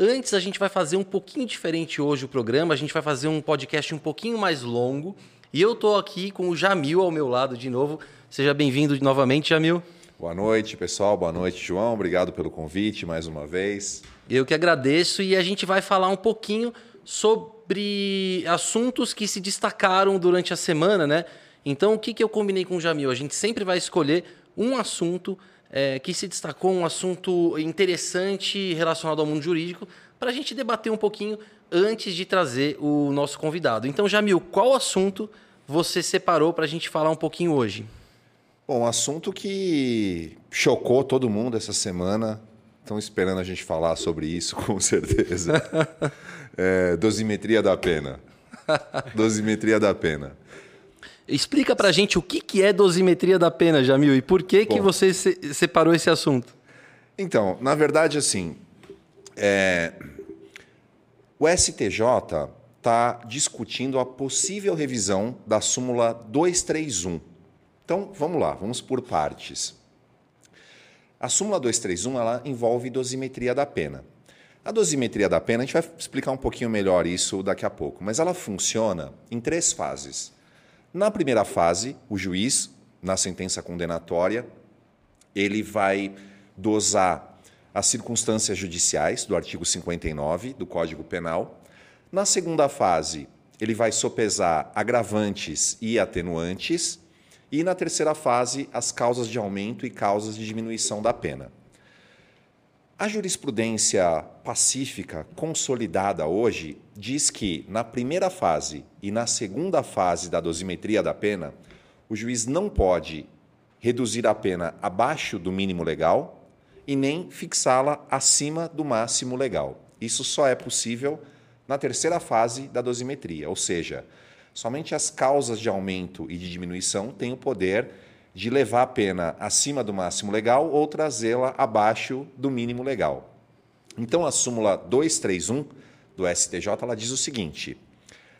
Antes, a gente vai fazer um pouquinho diferente hoje o programa. A gente vai fazer um podcast um pouquinho mais longo. E eu estou aqui com o Jamil ao meu lado de novo. Seja bem-vindo novamente, Jamil. Boa noite, pessoal. Boa noite, João. Obrigado pelo convite mais uma vez. Eu que agradeço e a gente vai falar um pouquinho sobre assuntos que se destacaram durante a semana, né? Então, o que, que eu combinei com o Jamil? A gente sempre vai escolher um assunto é, que se destacou um assunto interessante relacionado ao mundo jurídico para a gente debater um pouquinho antes de trazer o nosso convidado. Então, Jamil, qual assunto você separou para a gente falar um pouquinho hoje? Bom, um assunto que chocou todo mundo essa semana. Estão esperando a gente falar sobre isso, com certeza. é, dosimetria da pena. Dosimetria da pena. Explica pra gente o que, que é dosimetria da pena, Jamil, e por que, Bom, que você se separou esse assunto? Então, na verdade, assim, é... o STJ está discutindo a possível revisão da súmula 231. Então, vamos lá, vamos por partes. A súmula 231 ela envolve dosimetria da pena. A dosimetria da pena, a gente vai explicar um pouquinho melhor isso daqui a pouco, mas ela funciona em três fases. Na primeira fase, o juiz, na sentença condenatória, ele vai dosar as circunstâncias judiciais do artigo 59 do Código Penal. Na segunda fase, ele vai sopesar agravantes e atenuantes. E na terceira fase, as causas de aumento e causas de diminuição da pena. A jurisprudência pacífica consolidada hoje diz que, na primeira fase e na segunda fase da dosimetria da pena, o juiz não pode reduzir a pena abaixo do mínimo legal e nem fixá-la acima do máximo legal. Isso só é possível na terceira fase da dosimetria, ou seja, somente as causas de aumento e de diminuição têm o poder de levar a pena acima do máximo legal ou trazê-la abaixo do mínimo legal. Então, a súmula 231 do STJ ela diz o seguinte: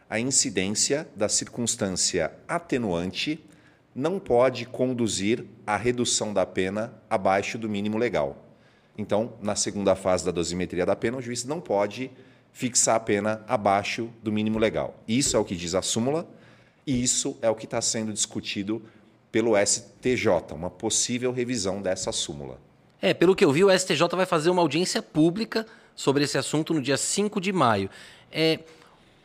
a incidência da circunstância atenuante não pode conduzir à redução da pena abaixo do mínimo legal. Então, na segunda fase da dosimetria da pena, o juiz não pode fixar a pena abaixo do mínimo legal. Isso é o que diz a súmula e isso é o que está sendo discutido pelo STJ, uma possível revisão dessa súmula. É, pelo que eu vi, o STJ vai fazer uma audiência pública sobre esse assunto no dia 5 de maio. É,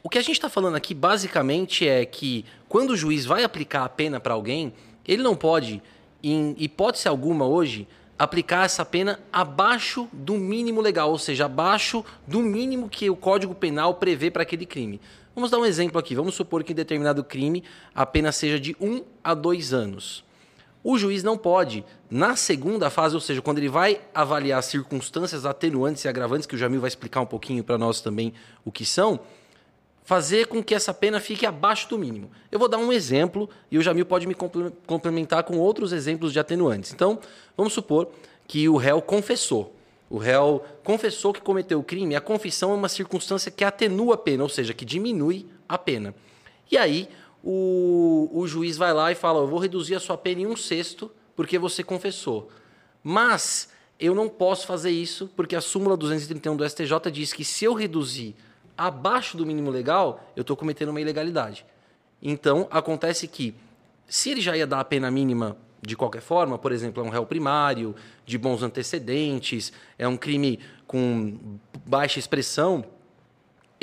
o que a gente está falando aqui basicamente é que quando o juiz vai aplicar a pena para alguém, ele não pode, em hipótese alguma hoje, aplicar essa pena abaixo do mínimo legal, ou seja, abaixo do mínimo que o Código Penal prevê para aquele crime. Vamos dar um exemplo aqui. Vamos supor que em determinado crime a pena seja de 1 um a 2 anos. O juiz não pode, na segunda fase, ou seja, quando ele vai avaliar as circunstâncias atenuantes e agravantes, que o Jamil vai explicar um pouquinho para nós também o que são, fazer com que essa pena fique abaixo do mínimo. Eu vou dar um exemplo e o Jamil pode me complementar com outros exemplos de atenuantes. Então, vamos supor que o réu confessou o réu confessou que cometeu o crime, a confissão é uma circunstância que atenua a pena, ou seja, que diminui a pena. E aí o, o juiz vai lá e fala: Eu vou reduzir a sua pena em um sexto porque você confessou. Mas eu não posso fazer isso porque a súmula 231 do STJ diz que se eu reduzir abaixo do mínimo legal, eu estou cometendo uma ilegalidade. Então acontece que, se ele já ia dar a pena mínima de qualquer forma, por exemplo, é um réu primário, de bons antecedentes, é um crime com baixa expressão,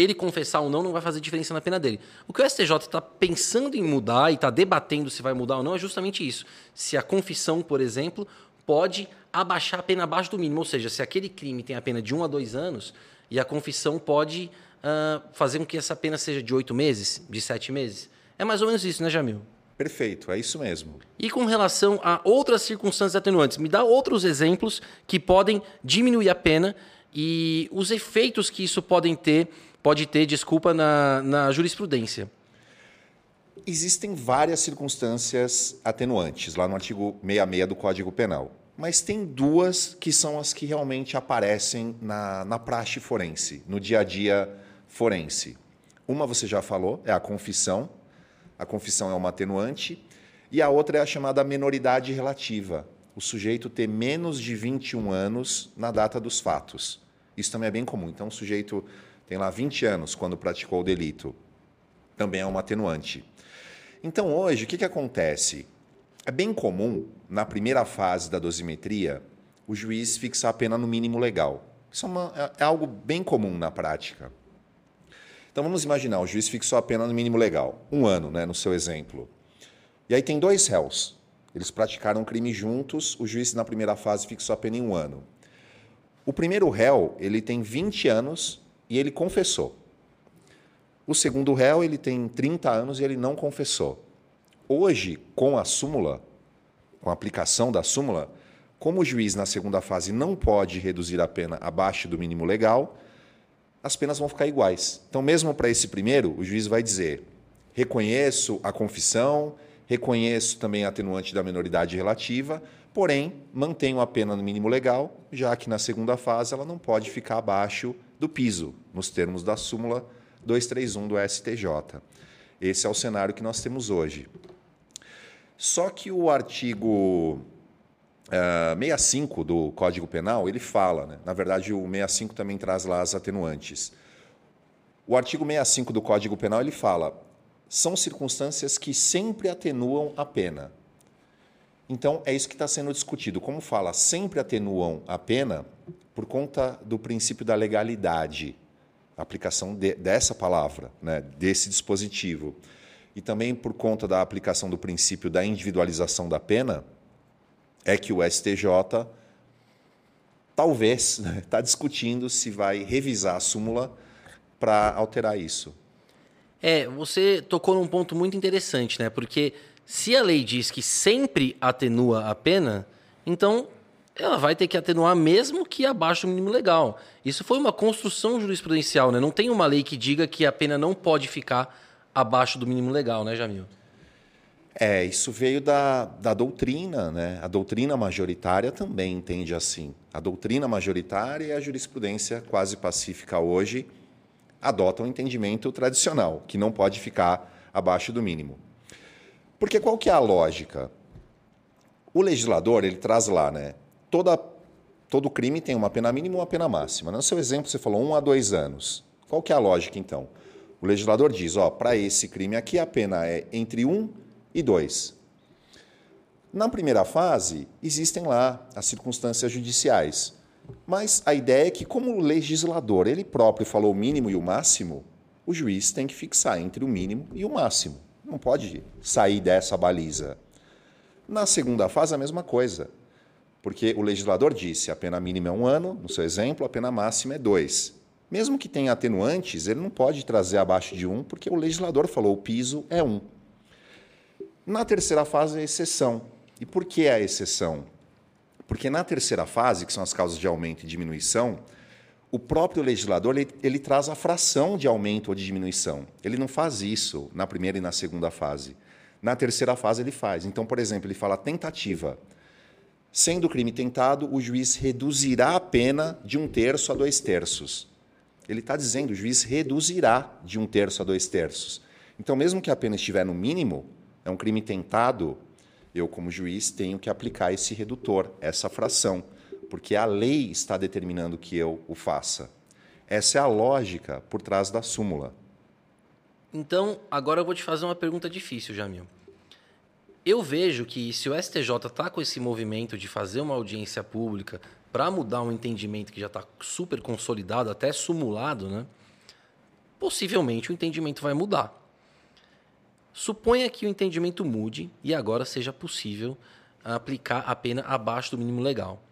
ele confessar ou não não vai fazer diferença na pena dele. O que o STJ está pensando em mudar e está debatendo se vai mudar ou não é justamente isso. Se a confissão, por exemplo, pode abaixar a pena abaixo do mínimo, ou seja, se aquele crime tem a pena de um a dois anos e a confissão pode uh, fazer com que essa pena seja de oito meses, de sete meses. É mais ou menos isso, né, Jamil? Perfeito, é isso mesmo. E com relação a outras circunstâncias atenuantes, me dá outros exemplos que podem diminuir a pena e os efeitos que isso podem ter, pode ter, desculpa, na, na jurisprudência. Existem várias circunstâncias atenuantes lá no artigo 66 do Código Penal. Mas tem duas que são as que realmente aparecem na, na praxe forense, no dia a dia forense. Uma você já falou, é a confissão, a confissão é uma atenuante, e a outra é a chamada menoridade relativa, o sujeito ter menos de 21 anos na data dos fatos. Isso também é bem comum. Então, o sujeito tem lá 20 anos quando praticou o delito. Também é uma atenuante. Então, hoje, o que, que acontece? É bem comum, na primeira fase da dosimetria, o juiz fixar a pena no mínimo legal. Isso é, uma, é, é algo bem comum na prática. Então vamos imaginar, o juiz fixou a pena no mínimo legal, um ano, né, no seu exemplo. E aí tem dois réus. Eles praticaram um crime juntos, o juiz na primeira fase fixou a pena em um ano. O primeiro réu, ele tem 20 anos e ele confessou. O segundo réu, ele tem 30 anos e ele não confessou. Hoje, com a súmula, com a aplicação da súmula, como o juiz na segunda fase não pode reduzir a pena abaixo do mínimo legal, as penas vão ficar iguais. Então, mesmo para esse primeiro, o juiz vai dizer: reconheço a confissão, reconheço também a atenuante da menoridade relativa, porém, mantenho a pena no mínimo legal, já que na segunda fase ela não pode ficar abaixo do piso, nos termos da súmula 231 do STJ. Esse é o cenário que nós temos hoje. Só que o artigo uh, 65 do Código Penal, ele fala, né? na verdade o 65 também traz lá as atenuantes. O artigo 65 do Código Penal, ele fala, são circunstâncias que sempre atenuam a pena. Então, é isso que está sendo discutido. Como fala, sempre atenuam a pena por conta do princípio da legalidade, a aplicação de, dessa palavra, né, desse dispositivo. E também por conta da aplicação do princípio da individualização da pena, é que o STJ talvez está né, tá discutindo se vai revisar a súmula para alterar isso. É, você tocou num ponto muito interessante, né? Porque se a lei diz que sempre atenua a pena, então ela vai ter que atenuar mesmo que abaixo do mínimo legal. Isso foi uma construção jurisprudencial, né? Não tem uma lei que diga que a pena não pode ficar abaixo do mínimo legal, né, Jamil? É, isso veio da, da doutrina, né? A doutrina majoritária também entende assim. A doutrina majoritária e a jurisprudência quase pacífica hoje adotam o um entendimento tradicional, que não pode ficar abaixo do mínimo. Porque qual que é a lógica? O legislador, ele traz lá, né? Toda, todo crime tem uma pena mínima e uma pena máxima. No seu exemplo, você falou um a dois anos. Qual que é a lógica, então? O legislador diz, ó, para esse crime aqui a pena é entre um e 2. Na primeira fase, existem lá as circunstâncias judiciais. Mas a ideia é que, como o legislador ele próprio falou o mínimo e o máximo, o juiz tem que fixar entre o mínimo e o máximo. Não pode sair dessa baliza. Na segunda fase, a mesma coisa. Porque o legislador disse a pena mínima é um ano, no seu exemplo, a pena máxima é dois. Mesmo que tenha atenuantes, ele não pode trazer abaixo de um, porque o legislador falou o piso é um. Na terceira fase, a exceção. E por que a exceção? Porque na terceira fase, que são as causas de aumento e diminuição, o próprio legislador ele, ele, traz a fração de aumento ou de diminuição. Ele não faz isso na primeira e na segunda fase. Na terceira fase ele faz. Então, por exemplo, ele fala tentativa. Sendo crime tentado, o juiz reduzirá a pena de um terço a dois terços. Ele está dizendo, o juiz reduzirá de um terço a dois terços. Então, mesmo que a pena estiver no mínimo, é um crime tentado, eu, como juiz, tenho que aplicar esse redutor, essa fração, porque a lei está determinando que eu o faça. Essa é a lógica por trás da súmula. Então, agora eu vou te fazer uma pergunta difícil, Jamil. Eu vejo que se o STJ está com esse movimento de fazer uma audiência pública para mudar um entendimento que já está super consolidado, até sumulado, né? possivelmente o entendimento vai mudar. Suponha que o entendimento mude e agora seja possível aplicar a pena abaixo do mínimo legal.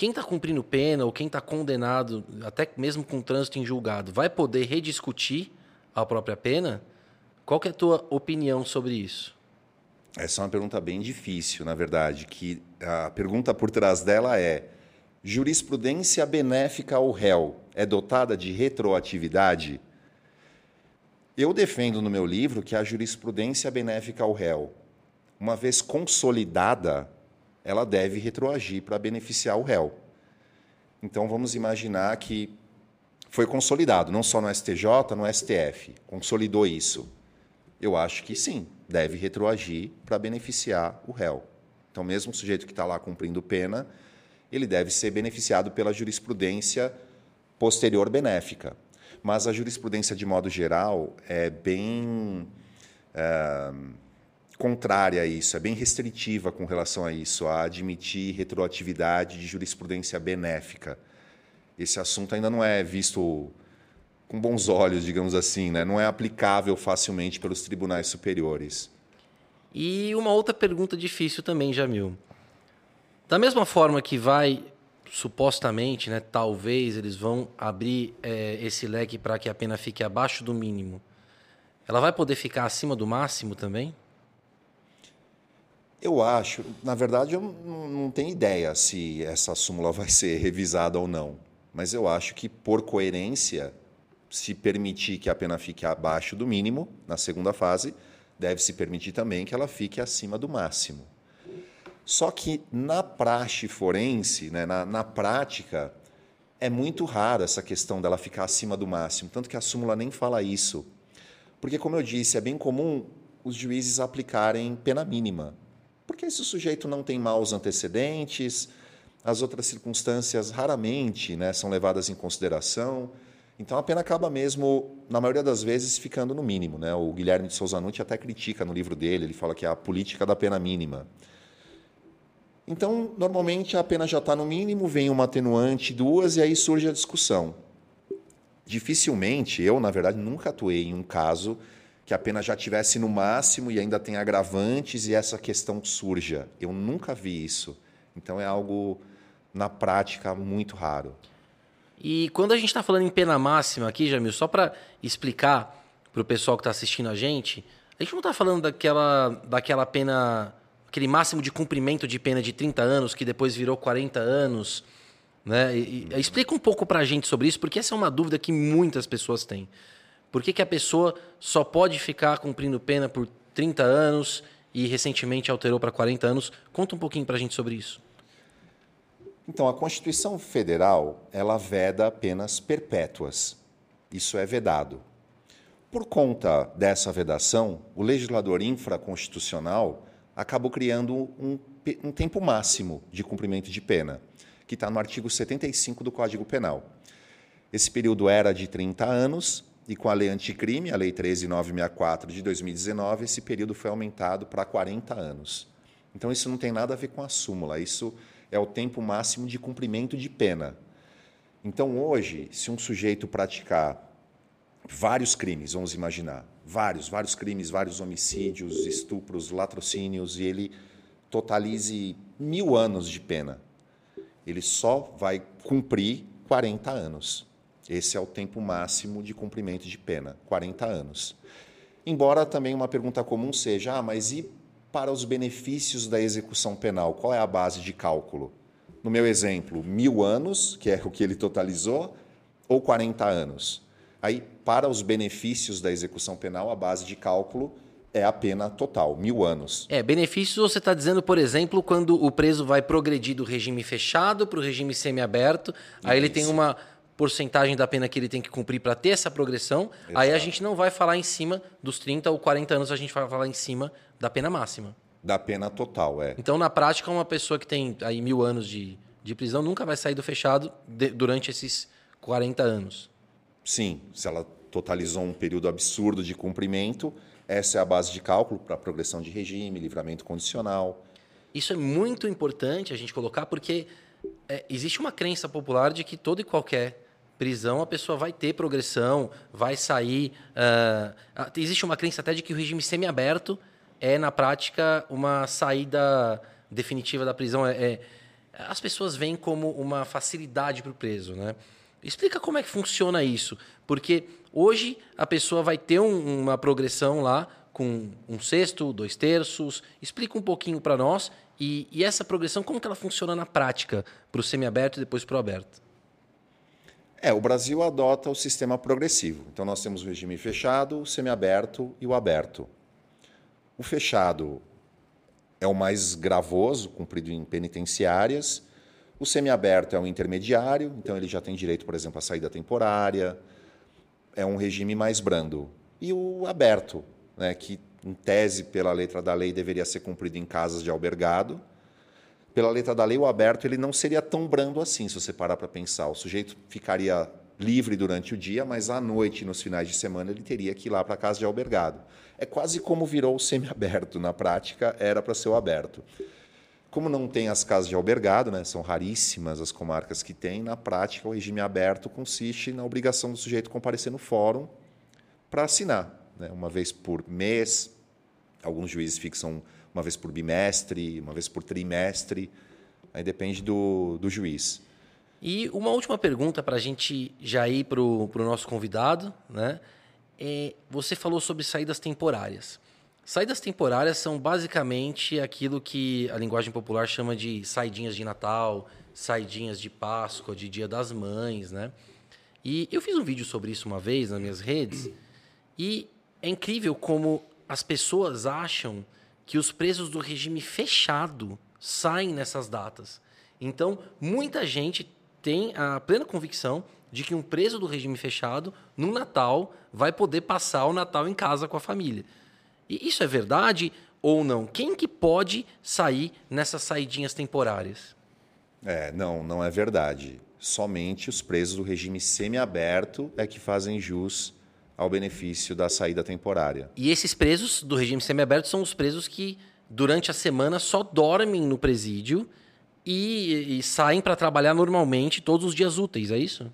Quem está cumprindo pena ou quem está condenado, até mesmo com trânsito em julgado, vai poder rediscutir a própria pena? Qual é a tua opinião sobre isso? Essa é uma pergunta bem difícil, na verdade, que a pergunta por trás dela é: jurisprudência benéfica ao réu é dotada de retroatividade? Eu defendo no meu livro que a jurisprudência benéfica ao réu, uma vez consolidada, ela deve retroagir para beneficiar o réu. Então vamos imaginar que foi consolidado, não só no STJ, no STF, consolidou isso. Eu acho que sim, deve retroagir para beneficiar o réu. Então, mesmo o sujeito que está lá cumprindo pena, ele deve ser beneficiado pela jurisprudência posterior benéfica. Mas a jurisprudência, de modo geral, é bem é, contrária a isso, é bem restritiva com relação a isso, a admitir retroatividade de jurisprudência benéfica. Esse assunto ainda não é visto com bons olhos, digamos assim, né? não é aplicável facilmente pelos tribunais superiores. E uma outra pergunta difícil também, Jamil. Da mesma forma que vai supostamente, né, talvez eles vão abrir é, esse leque para que a pena fique abaixo do mínimo. Ela vai poder ficar acima do máximo também? Eu acho, na verdade, eu não tenho ideia se essa súmula vai ser revisada ou não. Mas eu acho que, por coerência, se permitir que a pena fique abaixo do mínimo, na segunda fase, deve-se permitir também que ela fique acima do máximo. Só que na praxe forense, né, na, na prática, é muito raro essa questão dela ficar acima do máximo, tanto que a súmula nem fala isso. Porque, como eu disse, é bem comum os juízes aplicarem pena mínima. Porque se o sujeito não tem maus antecedentes, as outras circunstâncias raramente né, são levadas em consideração. Então a pena acaba mesmo, na maioria das vezes, ficando no mínimo. Né? O Guilherme de Souza Nutti até critica no livro dele, ele fala que é a política da pena mínima. Então, normalmente a pena já está no mínimo, vem uma atenuante, duas, e aí surge a discussão. Dificilmente, eu, na verdade, nunca atuei em um caso que a pena já tivesse no máximo e ainda tem agravantes e essa questão surja. Eu nunca vi isso. Então é algo, na prática, muito raro. E quando a gente está falando em pena máxima aqui, Jamil, só para explicar para o pessoal que está assistindo a gente, a gente não está falando daquela, daquela pena aquele máximo de cumprimento de pena de 30 anos, que depois virou 40 anos. Né? E, e, explica um pouco para a gente sobre isso, porque essa é uma dúvida que muitas pessoas têm. Por que, que a pessoa só pode ficar cumprindo pena por 30 anos e recentemente alterou para 40 anos? Conta um pouquinho para a gente sobre isso. Então, a Constituição Federal ela veda penas perpétuas. Isso é vedado. Por conta dessa vedação, o legislador infraconstitucional acabou criando um, um tempo máximo de cumprimento de pena, que está no artigo 75 do Código Penal. Esse período era de 30 anos e com a lei anticrime, a lei 13964 de 2019, esse período foi aumentado para 40 anos. Então isso não tem nada a ver com a súmula, isso é o tempo máximo de cumprimento de pena. Então hoje, se um sujeito praticar vários crimes, vamos imaginar, vários, vários crimes, vários homicídios, estupros, latrocínios, e ele totalize mil anos de pena. Ele só vai cumprir 40 anos. Esse é o tempo máximo de cumprimento de pena, 40 anos. Embora também uma pergunta comum seja: ah, mas e para os benefícios da execução penal? Qual é a base de cálculo? No meu exemplo, mil anos, que é o que ele totalizou, ou 40 anos? Aí, para os benefícios da execução penal, a base de cálculo é a pena total, mil anos. É, benefícios você está dizendo, por exemplo, quando o preso vai progredir do regime fechado para o regime semiaberto, aí ele tem uma porcentagem da pena que ele tem que cumprir para ter essa progressão, Exato. aí a gente não vai falar em cima dos 30 ou 40 anos, a gente vai falar em cima da pena máxima. Da pena total, é. Então, na prática, uma pessoa que tem aí mil anos de, de prisão nunca vai sair do fechado de, durante esses 40 anos. Sim, se ela totalizou um período absurdo de cumprimento, essa é a base de cálculo para progressão de regime, livramento condicional. Isso é muito importante a gente colocar, porque é, existe uma crença popular de que toda e qualquer prisão a pessoa vai ter progressão, vai sair. Uh, existe uma crença até de que o regime semiaberto é, na prática, uma saída definitiva da prisão. É, é as pessoas veem como uma facilidade para o preso, né? Explica como é que funciona isso, porque hoje a pessoa vai ter um, uma progressão lá com um sexto, dois terços. Explica um pouquinho para nós e, e, essa progressão como que ela funciona na prática para o semiaberto e depois para o aberto. É, o Brasil adota o sistema progressivo. Então nós temos o regime fechado, o semiaberto e o aberto. O fechado é o mais gravoso, cumprido em penitenciárias o semiaberto é um intermediário, então ele já tem direito, por exemplo, à saída temporária, é um regime mais brando. E o aberto, né, que em tese, pela letra da lei, deveria ser cumprido em casas de albergado. Pela letra da lei, o aberto ele não seria tão brando assim, se você parar para pensar. O sujeito ficaria livre durante o dia, mas à noite, nos finais de semana, ele teria que ir lá para a casa de albergado. É quase como virou o semiaberto. Na prática, era para ser o aberto. Como não tem as casas de albergado, né, são raríssimas as comarcas que têm, na prática, o regime aberto consiste na obrigação do sujeito comparecer no fórum para assinar, né, uma vez por mês. Alguns juízes fixam uma vez por bimestre, uma vez por trimestre. Aí depende do, do juiz. E uma última pergunta para a gente já ir para o nosso convidado. Né? É, você falou sobre saídas temporárias. Saídas temporárias são basicamente aquilo que a linguagem popular chama de saidinhas de Natal, saidinhas de Páscoa, de Dia das Mães. Né? E eu fiz um vídeo sobre isso uma vez nas minhas redes. E é incrível como as pessoas acham que os presos do regime fechado saem nessas datas. Então, muita gente tem a plena convicção de que um preso do regime fechado, no Natal, vai poder passar o Natal em casa com a família. E isso é verdade ou não? Quem que pode sair nessas saidinhas temporárias? É, não, não é verdade. Somente os presos do regime semiaberto é que fazem jus ao benefício da saída temporária. E esses presos do regime semiaberto são os presos que, durante a semana, só dormem no presídio e, e saem para trabalhar normalmente todos os dias úteis, é isso?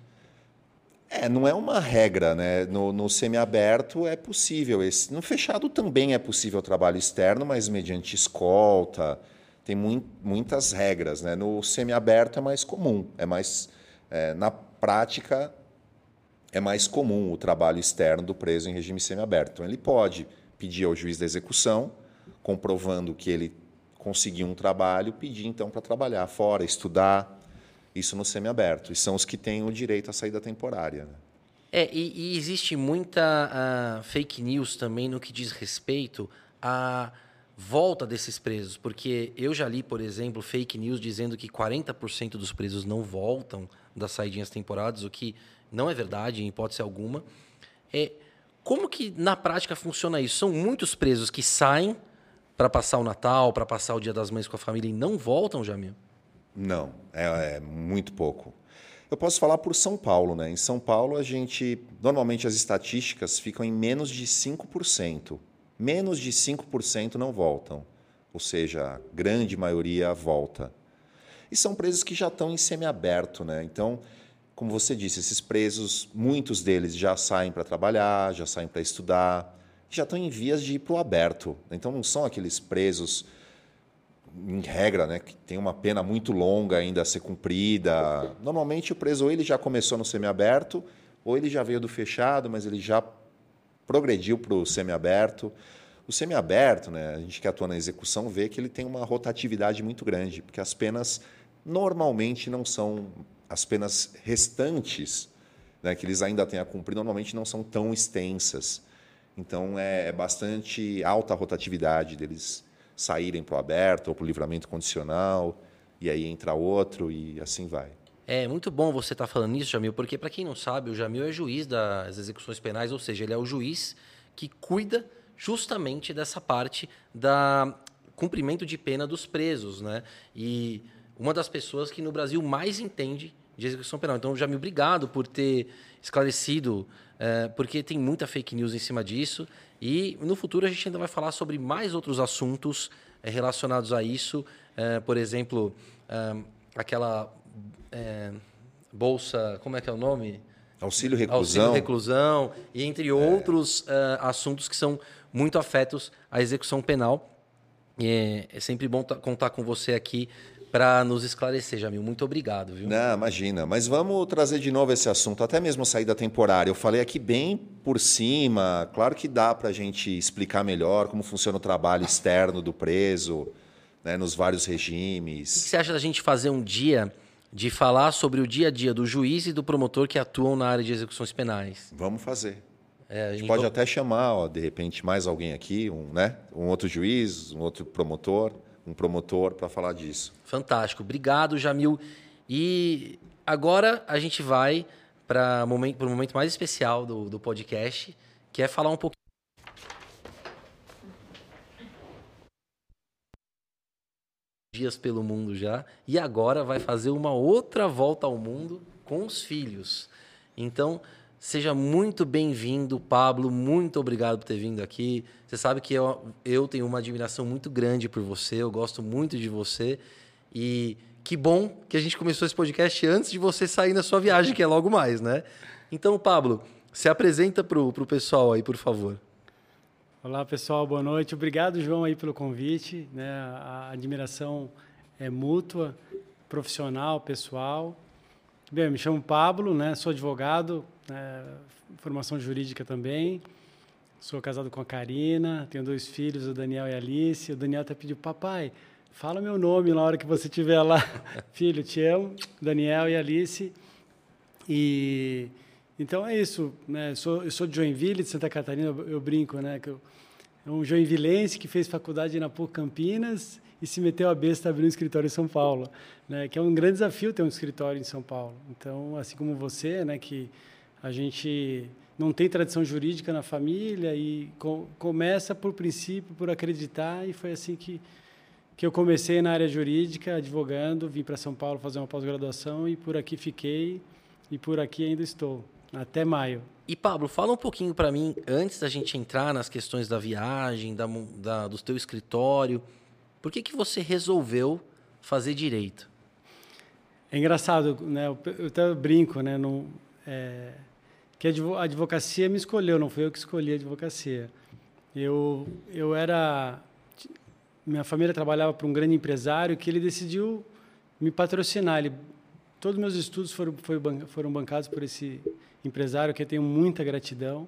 É, não é uma regra, né? No, no semiaberto é possível. Esse, no fechado também é possível trabalho externo, mas mediante escolta. Tem muito, muitas regras, né? No semiaberto é mais comum, é mais é, na prática é mais comum o trabalho externo do preso em regime semiaberto. Então ele pode pedir ao juiz da execução, comprovando que ele conseguir um trabalho, pedir então para trabalhar fora, estudar, isso no semiaberto. E são os que têm o direito à saída temporária. Né? É, e, e, existe muita uh, fake news também no que diz respeito à volta desses presos, porque eu já li, por exemplo, fake news dizendo que 40% dos presos não voltam das saidinhas temporárias, o que não é verdade, em hipótese alguma. É, como que na prática funciona isso? São muitos presos que saem para passar o Natal, para passar o Dia das Mães com a família e não voltam, Jamil? Não, é, é, muito pouco. Eu posso falar por São Paulo, né? Em São Paulo, a gente. Normalmente as estatísticas ficam em menos de 5%. Menos de 5% não voltam. Ou seja, a grande maioria volta. E são presos que já estão em semiaberto, né? Então, como você disse, esses presos, muitos deles já saem para trabalhar, já saem para estudar já estão em vias de ir para o aberto. Então não são aqueles presos, em regra, né, que tem uma pena muito longa ainda a ser cumprida. Normalmente o preso ou ele já começou no semiaberto, ou ele já veio do fechado, mas ele já progrediu para o semiaberto. O semiaberto, né, a gente que atua na execução vê que ele tem uma rotatividade muito grande, porque as penas normalmente não são as penas restantes, né, que eles ainda têm a cumprir, normalmente não são tão extensas. Então é, é bastante alta a rotatividade deles saírem para o aberto ou para o livramento condicional, e aí entra outro e assim vai. É muito bom você estar tá falando isso, Jamil, porque para quem não sabe, o Jamil é juiz das execuções penais, ou seja, ele é o juiz que cuida justamente dessa parte da cumprimento de pena dos presos, né? E uma das pessoas que no Brasil mais entende de execução penal. Então, Jamil, obrigado por ter esclarecido é, porque tem muita fake news em cima disso. E no futuro a gente ainda vai falar sobre mais outros assuntos é, relacionados a isso. É, por exemplo, é, aquela é, bolsa, como é que é o nome? Auxílio reclusão. Auxílio reclusão, e entre outros é, assuntos que são muito afetos à execução penal. É sempre bom contar com você aqui para nos esclarecer, Jamil. Muito obrigado, viu? Não, imagina. Mas vamos trazer de novo esse assunto, até mesmo saída temporária. Eu falei aqui bem por cima. Claro que dá para a gente explicar melhor como funciona o trabalho externo do preso, né, nos vários regimes. O que você acha da gente fazer um dia de falar sobre o dia a dia do juiz e do promotor que atuam na área de execuções penais? Vamos fazer. É, a gente pode até chamar, ó, de repente, mais alguém aqui, um, né? um outro juiz, um outro promotor um promotor para falar disso. Fantástico. Obrigado, Jamil. E agora a gente vai para o momento, momento mais especial do, do podcast, que é falar um pouquinho. dias pelo mundo já e agora vai fazer uma outra volta ao mundo com os filhos. Então, seja muito bem-vindo, Pablo. Muito obrigado por ter vindo aqui. Você sabe que eu, eu tenho uma admiração muito grande por você, eu gosto muito de você. E que bom que a gente começou esse podcast antes de você sair na sua viagem, que é logo mais, né? Então, Pablo, se apresenta para o pessoal aí, por favor. Olá, pessoal, boa noite. Obrigado, João, aí pelo convite. Né? A admiração é mútua, profissional, pessoal. Bem, me chamo Pablo, né? sou advogado, né? formação jurídica também. Sou casado com a Karina, tenho dois filhos, o Daniel e a Alice. O Daniel até pediu, papai, fala meu nome na hora que você estiver lá. Filho, te amo, Daniel e Alice. E então é isso, né? Eu sou, eu sou de Joinville, de Santa Catarina, eu, eu brinco, né? Que eu, é um joinvilense que fez faculdade na PUC Campinas e se meteu a besta abrir um escritório em São Paulo, né? Que é um grande desafio ter um escritório em São Paulo. Então, assim como você, né? Que a gente não tem tradição jurídica na família e co começa por princípio, por acreditar e foi assim que que eu comecei na área jurídica, advogando, vim para São Paulo fazer uma pós-graduação e por aqui fiquei e por aqui ainda estou. Até maio. E Pablo, fala um pouquinho para mim, antes da gente entrar nas questões da viagem, da, da, do teu escritório, por que, que você resolveu fazer direito? É engraçado, né? Eu, eu até brinco, né? Não, é, que a advocacia me escolheu, não foi eu que escolhi a advocacia. Eu, eu era... Minha família trabalhava para um grande empresário que ele decidiu me patrocinar. Ele, todos os meus estudos foram, foram bancados por esse empresário que eu tenho muita gratidão.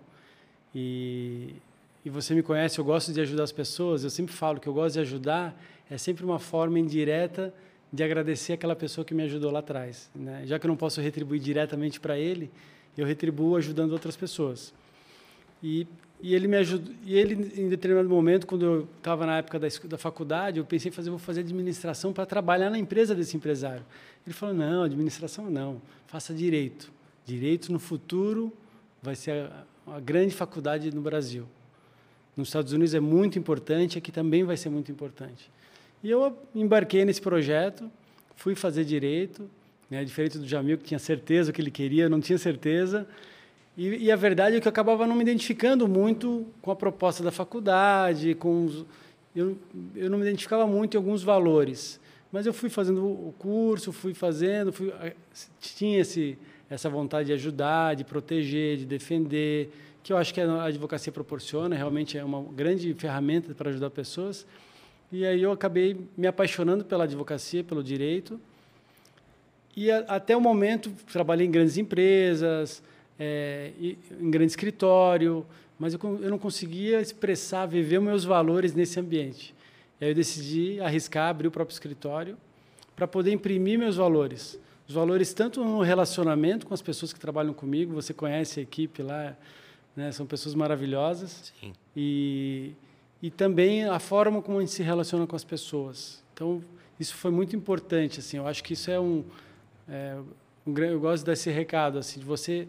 E, e você me conhece, eu gosto de ajudar as pessoas. Eu sempre falo que eu gosto de ajudar, é sempre uma forma indireta agradecer aquela pessoa que me ajudou lá atrás. Né? Já que eu não posso retribuir diretamente para ele, eu retribuo ajudando outras pessoas. E, e ele me ajudou. E ele, em determinado momento, quando eu estava na época da, da faculdade, eu pensei em fazer, vou fazer administração para trabalhar na empresa desse empresário. Ele falou: não, administração não, faça direito. Direito no futuro vai ser a, a grande faculdade no Brasil. Nos Estados Unidos é muito importante, aqui também vai ser muito importante. E eu embarquei nesse projeto, fui fazer direito, né, diferente do Jamil, que tinha certeza o que ele queria, não tinha certeza. E, e, a verdade é que eu acabava não me identificando muito com a proposta da faculdade, com os, eu, eu não me identificava muito em alguns valores. Mas eu fui fazendo o curso, fui fazendo, fui, tinha esse, essa vontade de ajudar, de proteger, de defender, que eu acho que a advocacia proporciona, realmente é uma grande ferramenta para ajudar pessoas. E aí eu acabei me apaixonando pela advocacia, pelo direito. E a, até o momento trabalhei em grandes empresas, é, em grande escritório, mas eu, eu não conseguia expressar, viver meus valores nesse ambiente. E aí eu decidi arriscar, abrir o próprio escritório para poder imprimir meus valores os valores tanto no relacionamento com as pessoas que trabalham comigo, você conhece a equipe lá, né? são pessoas maravilhosas. Sim. E, e também a forma como a gente se relaciona com as pessoas. Então, isso foi muito importante. Assim, eu acho que isso é um, é, um eu gosto desse recado assim, de você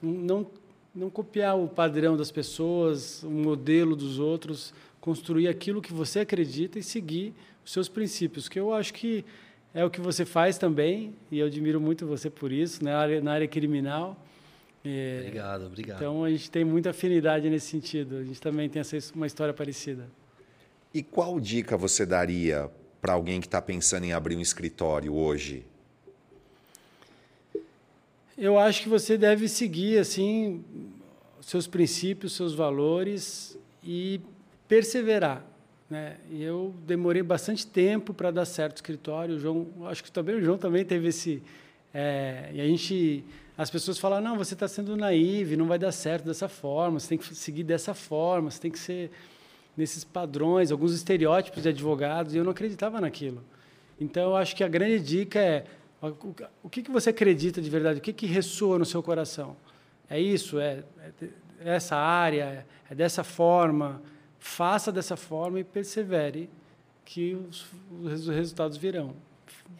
não não copiar o padrão das pessoas, o modelo dos outros, construir aquilo que você acredita e seguir os seus princípios, que eu acho que é o que você faz também, e eu admiro muito você por isso, na área, na área criminal. É, obrigado, obrigado. Então a gente tem muita afinidade nesse sentido. A gente também tem essa, uma história parecida. E qual dica você daria para alguém que está pensando em abrir um escritório hoje? Eu acho que você deve seguir assim seus princípios, seus valores e perseverar. Né? E eu demorei bastante tempo para dar certo o escritório. O João, acho que também o João também teve esse. É, e a gente, as pessoas falam: não, você está sendo naive, não vai dar certo dessa forma, você tem que seguir dessa forma, você tem que ser nesses padrões, alguns estereótipos de advogados. E eu não acreditava naquilo. Então, eu acho que a grande dica é o que, que você acredita de verdade, o que, que ressoa no seu coração. É isso, é, é essa área, é dessa forma faça dessa forma e persevere que os, os resultados virão.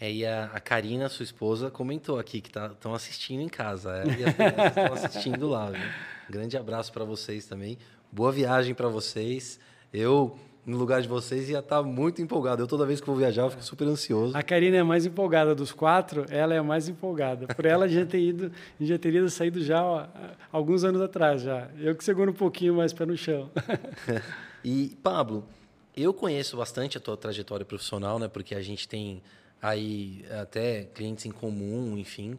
É, e a, a Karina, sua esposa, comentou aqui que estão tá, assistindo em casa. Ela e as crianças estão assistindo lá. Viu? Grande abraço para vocês também. Boa viagem para vocês. Eu no lugar de vocês ia estar tá muito empolgado. Eu toda vez que vou viajar, eu fico super ansioso. A Karina é a mais empolgada dos quatro, ela é a mais empolgada. Por ela, a gente, ter ido, a gente já teria saído já ó, alguns anos atrás já. Eu que seguro um pouquinho mais pé no chão. e, Pablo, eu conheço bastante a tua trajetória profissional, né? Porque a gente tem aí até clientes em comum, enfim.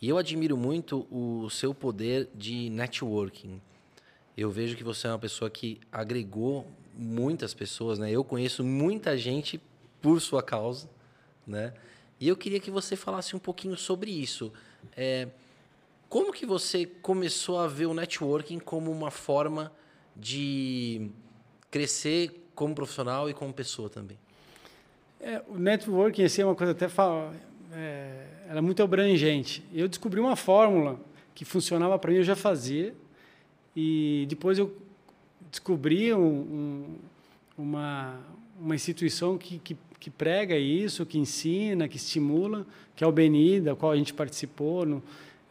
E eu admiro muito o seu poder de networking. Eu vejo que você é uma pessoa que agregou muitas pessoas, né? Eu conheço muita gente por sua causa, né? E eu queria que você falasse um pouquinho sobre isso. É, como que você começou a ver o networking como uma forma de crescer como profissional e como pessoa também? É, o networking assim, é uma coisa até é, era muito abrangente. Eu descobri uma fórmula que funcionava para mim, eu já fazia, e depois eu descobri um, um, uma, uma instituição que, que, que, prega isso, que ensina, que estimula, que é o Beni, da qual a gente participou. No,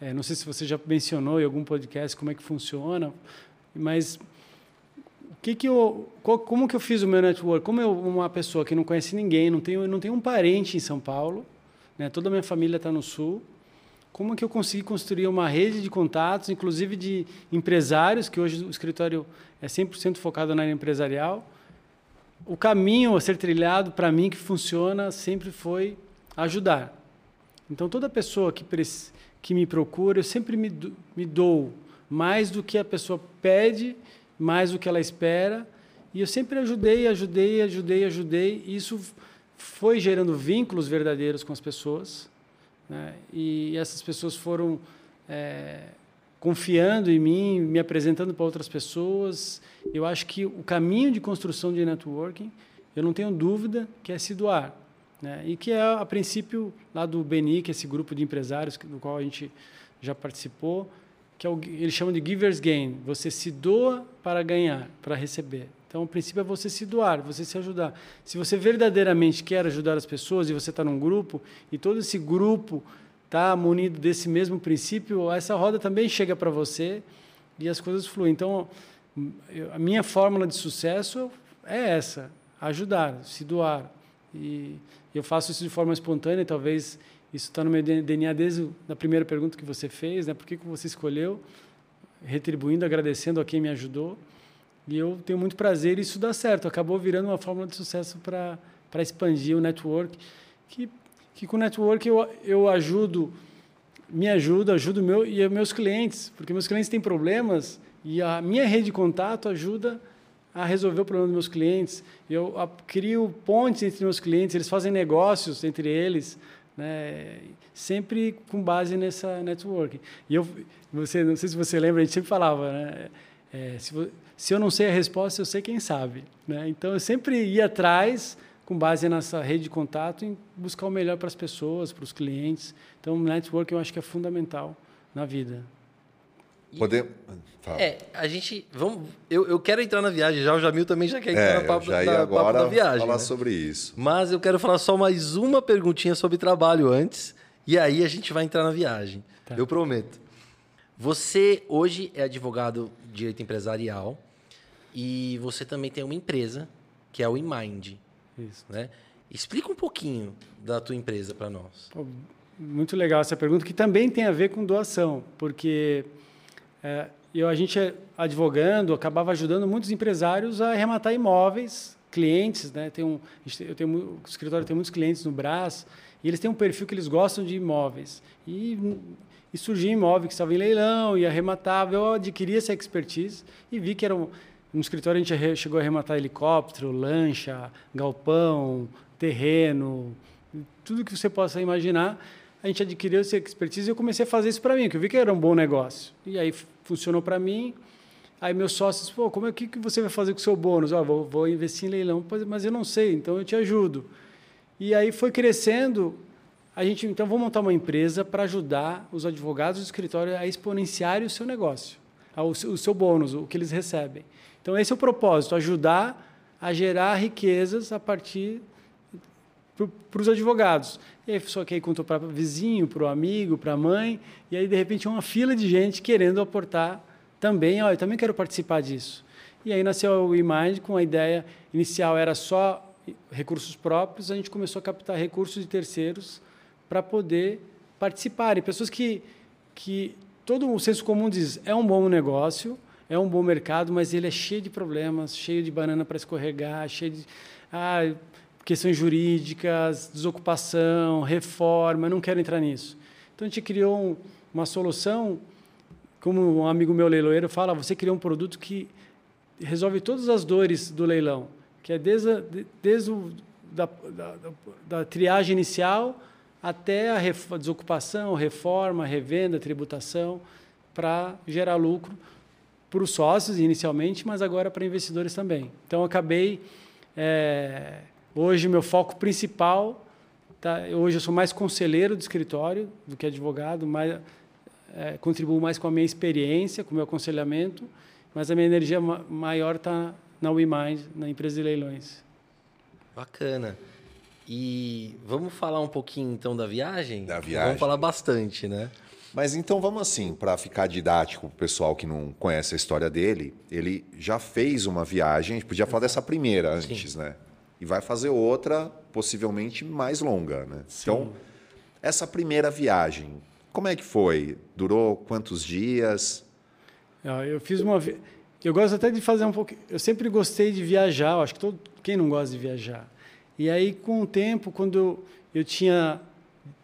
é, não sei se você já mencionou em algum podcast como é que funciona, mas que que eu, como que eu fiz o meu network? Como eu uma pessoa que não conhece ninguém, não tenho, não tenho um parente em São Paulo, né? toda a minha família está no Sul, como que eu consegui construir uma rede de contatos, inclusive de empresários, que hoje o escritório é 100% focado na área empresarial. O caminho a ser trilhado, para mim, que funciona, sempre foi ajudar. Então, toda pessoa que, que me procura, eu sempre me, me dou mais do que a pessoa pede, mais do que ela espera. E eu sempre ajudei, ajudei, ajudei, ajudei. E isso foi gerando vínculos verdadeiros com as pessoas. Né? E essas pessoas foram é, confiando em mim, me apresentando para outras pessoas. Eu acho que o caminho de construção de networking, eu não tenho dúvida que é se doar. Né? E que é, a princípio, lá do Beni, que é esse grupo de empresários do qual a gente já participou, que é o, eles chamam de giver's gain. Você se doa para ganhar, para receber. Então, o princípio é você se doar, você se ajudar. Se você verdadeiramente quer ajudar as pessoas e você está num grupo e todo esse grupo está munido desse mesmo princípio, essa roda também chega para você e as coisas fluem. Então, a minha fórmula de sucesso é essa: ajudar, se doar. E eu faço isso de forma espontânea, talvez isso está no meu DNA desde a primeira pergunta que você fez, né? Por que, que você escolheu? Retribuindo, agradecendo a quem me ajudou. E eu tenho muito prazer e isso dá certo. Acabou virando uma fórmula de sucesso para expandir o network. Que, que com o network eu, eu ajudo, me ajuda, ajudo meu e meus clientes, porque meus clientes têm problemas e a minha rede de contato ajuda a resolver o problema dos meus clientes. Eu crio pontes entre meus clientes, eles fazem negócios entre eles, né? sempre com base nessa network. E eu, você, não sei se você lembra, a gente sempre falava, né? É, se, se, eu não sei a resposta, eu sei quem sabe. Né? Então, eu sempre ia atrás, com base nessa rede de contato, em buscar o melhor para as pessoas, para os clientes. Então, network eu acho que é fundamental na vida. Poder... É, a gente. Vamos, eu, eu quero entrar na viagem já, o Jamil também já quer entrar é, na papo, já da, agora papo da viagem. falar né? sobre isso. Mas eu quero falar só mais uma perguntinha sobre trabalho antes, e aí a gente vai entrar na viagem. Tá. Eu prometo. Você hoje é advogado de direito empresarial e você também tem uma empresa que é o eMind. Isso. Né? Explica um pouquinho da tua empresa para nós. Muito legal essa pergunta, que também tem a ver com doação, porque é, eu, a gente advogando acabava ajudando muitos empresários a arrematar imóveis, clientes, né? Tem um, eu tenho, o escritório tem muitos clientes no Brás e eles têm um perfil que eles gostam de imóveis e e surgia imóvel que estava em leilão e arrematava. Eu adquiri essa expertise e vi que era um, um escritório a gente chegou a arrematar helicóptero, lancha, galpão, terreno, tudo que você possa imaginar. A gente adquiriu essa expertise e eu comecei a fazer isso para mim, porque eu vi que era um bom negócio. E aí funcionou para mim. Aí meus sócios, pô, como é que, que você vai fazer com o seu bônus? Oh, vou, vou investir em leilão, mas eu não sei, então eu te ajudo. E aí foi crescendo a gente então vou montar uma empresa para ajudar os advogados do escritório a exponenciarem o seu negócio, o seu bônus, o que eles recebem. Então esse é o propósito, ajudar a gerar riquezas a partir para os advogados. E aí, só que aí contou para o vizinho, para o amigo, para a mãe, e aí de repente uma fila de gente querendo aportar também, ó, eu também quero participar disso. E aí nasceu o eMind com a ideia inicial era só recursos próprios, a gente começou a captar recursos de terceiros para poder participar. E pessoas que, que todo o senso comum diz é um bom negócio, é um bom mercado, mas ele é cheio de problemas, cheio de banana para escorregar, cheio de ah, questões jurídicas, desocupação, reforma, não quero entrar nisso. Então a gente criou um, uma solução, como um amigo meu leiloeiro fala, você criou um produto que resolve todas as dores do leilão, que é desde, a, desde o, da, da, da, triagem inicial até a, ref, a desocupação, reforma, revenda, tributação, para gerar lucro para os sócios inicialmente, mas agora para investidores também. Então, acabei. É, hoje, meu foco principal. Tá, hoje, eu sou mais conselheiro do escritório do que advogado, mais, é, contribuo mais com a minha experiência, com o meu aconselhamento, mas a minha energia maior está na WeMind, na empresa de leilões. Bacana. E vamos falar um pouquinho então da viagem? Da viagem. Vamos falar bastante, né? Mas então vamos assim, para ficar didático para o pessoal que não conhece a história dele, ele já fez uma viagem, a gente podia falar dessa primeira antes, Sim. né? E vai fazer outra, possivelmente mais longa, né? Sim. Então, essa primeira viagem, como é que foi? Durou quantos dias? Ah, eu fiz uma. Eu gosto até de fazer um pouco. Eu sempre gostei de viajar, eu acho que todo... quem não gosta de viajar. E aí, com o tempo, quando eu tinha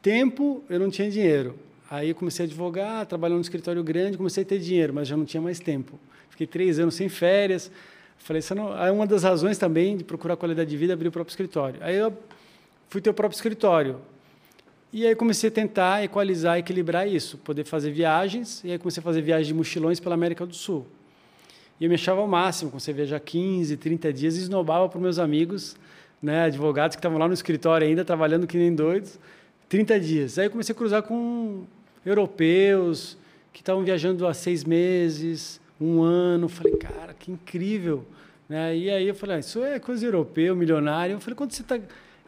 tempo, eu não tinha dinheiro. Aí eu comecei a advogar, trabalhando no escritório grande, comecei a ter dinheiro, mas já não tinha mais tempo. Fiquei três anos sem férias. Falei, isso não... é uma das razões também de procurar qualidade de vida, abrir o próprio escritório. Aí eu fui ter o próprio escritório. E aí comecei a tentar equalizar, equilibrar isso, poder fazer viagens. E aí comecei a fazer viagens de mochilões pela América do Sul. E eu me achava ao máximo, comecei a viajar 15, 30 dias e esnobava para meus amigos, né, advogados que estavam lá no escritório ainda, trabalhando que nem doidos, 30 dias. Aí comecei a cruzar com europeus que estavam viajando há seis meses, um ano. Falei, cara, que incrível. Né? E aí eu falei, ah, isso é coisa europeu, milionário. Eu falei, quanto você está...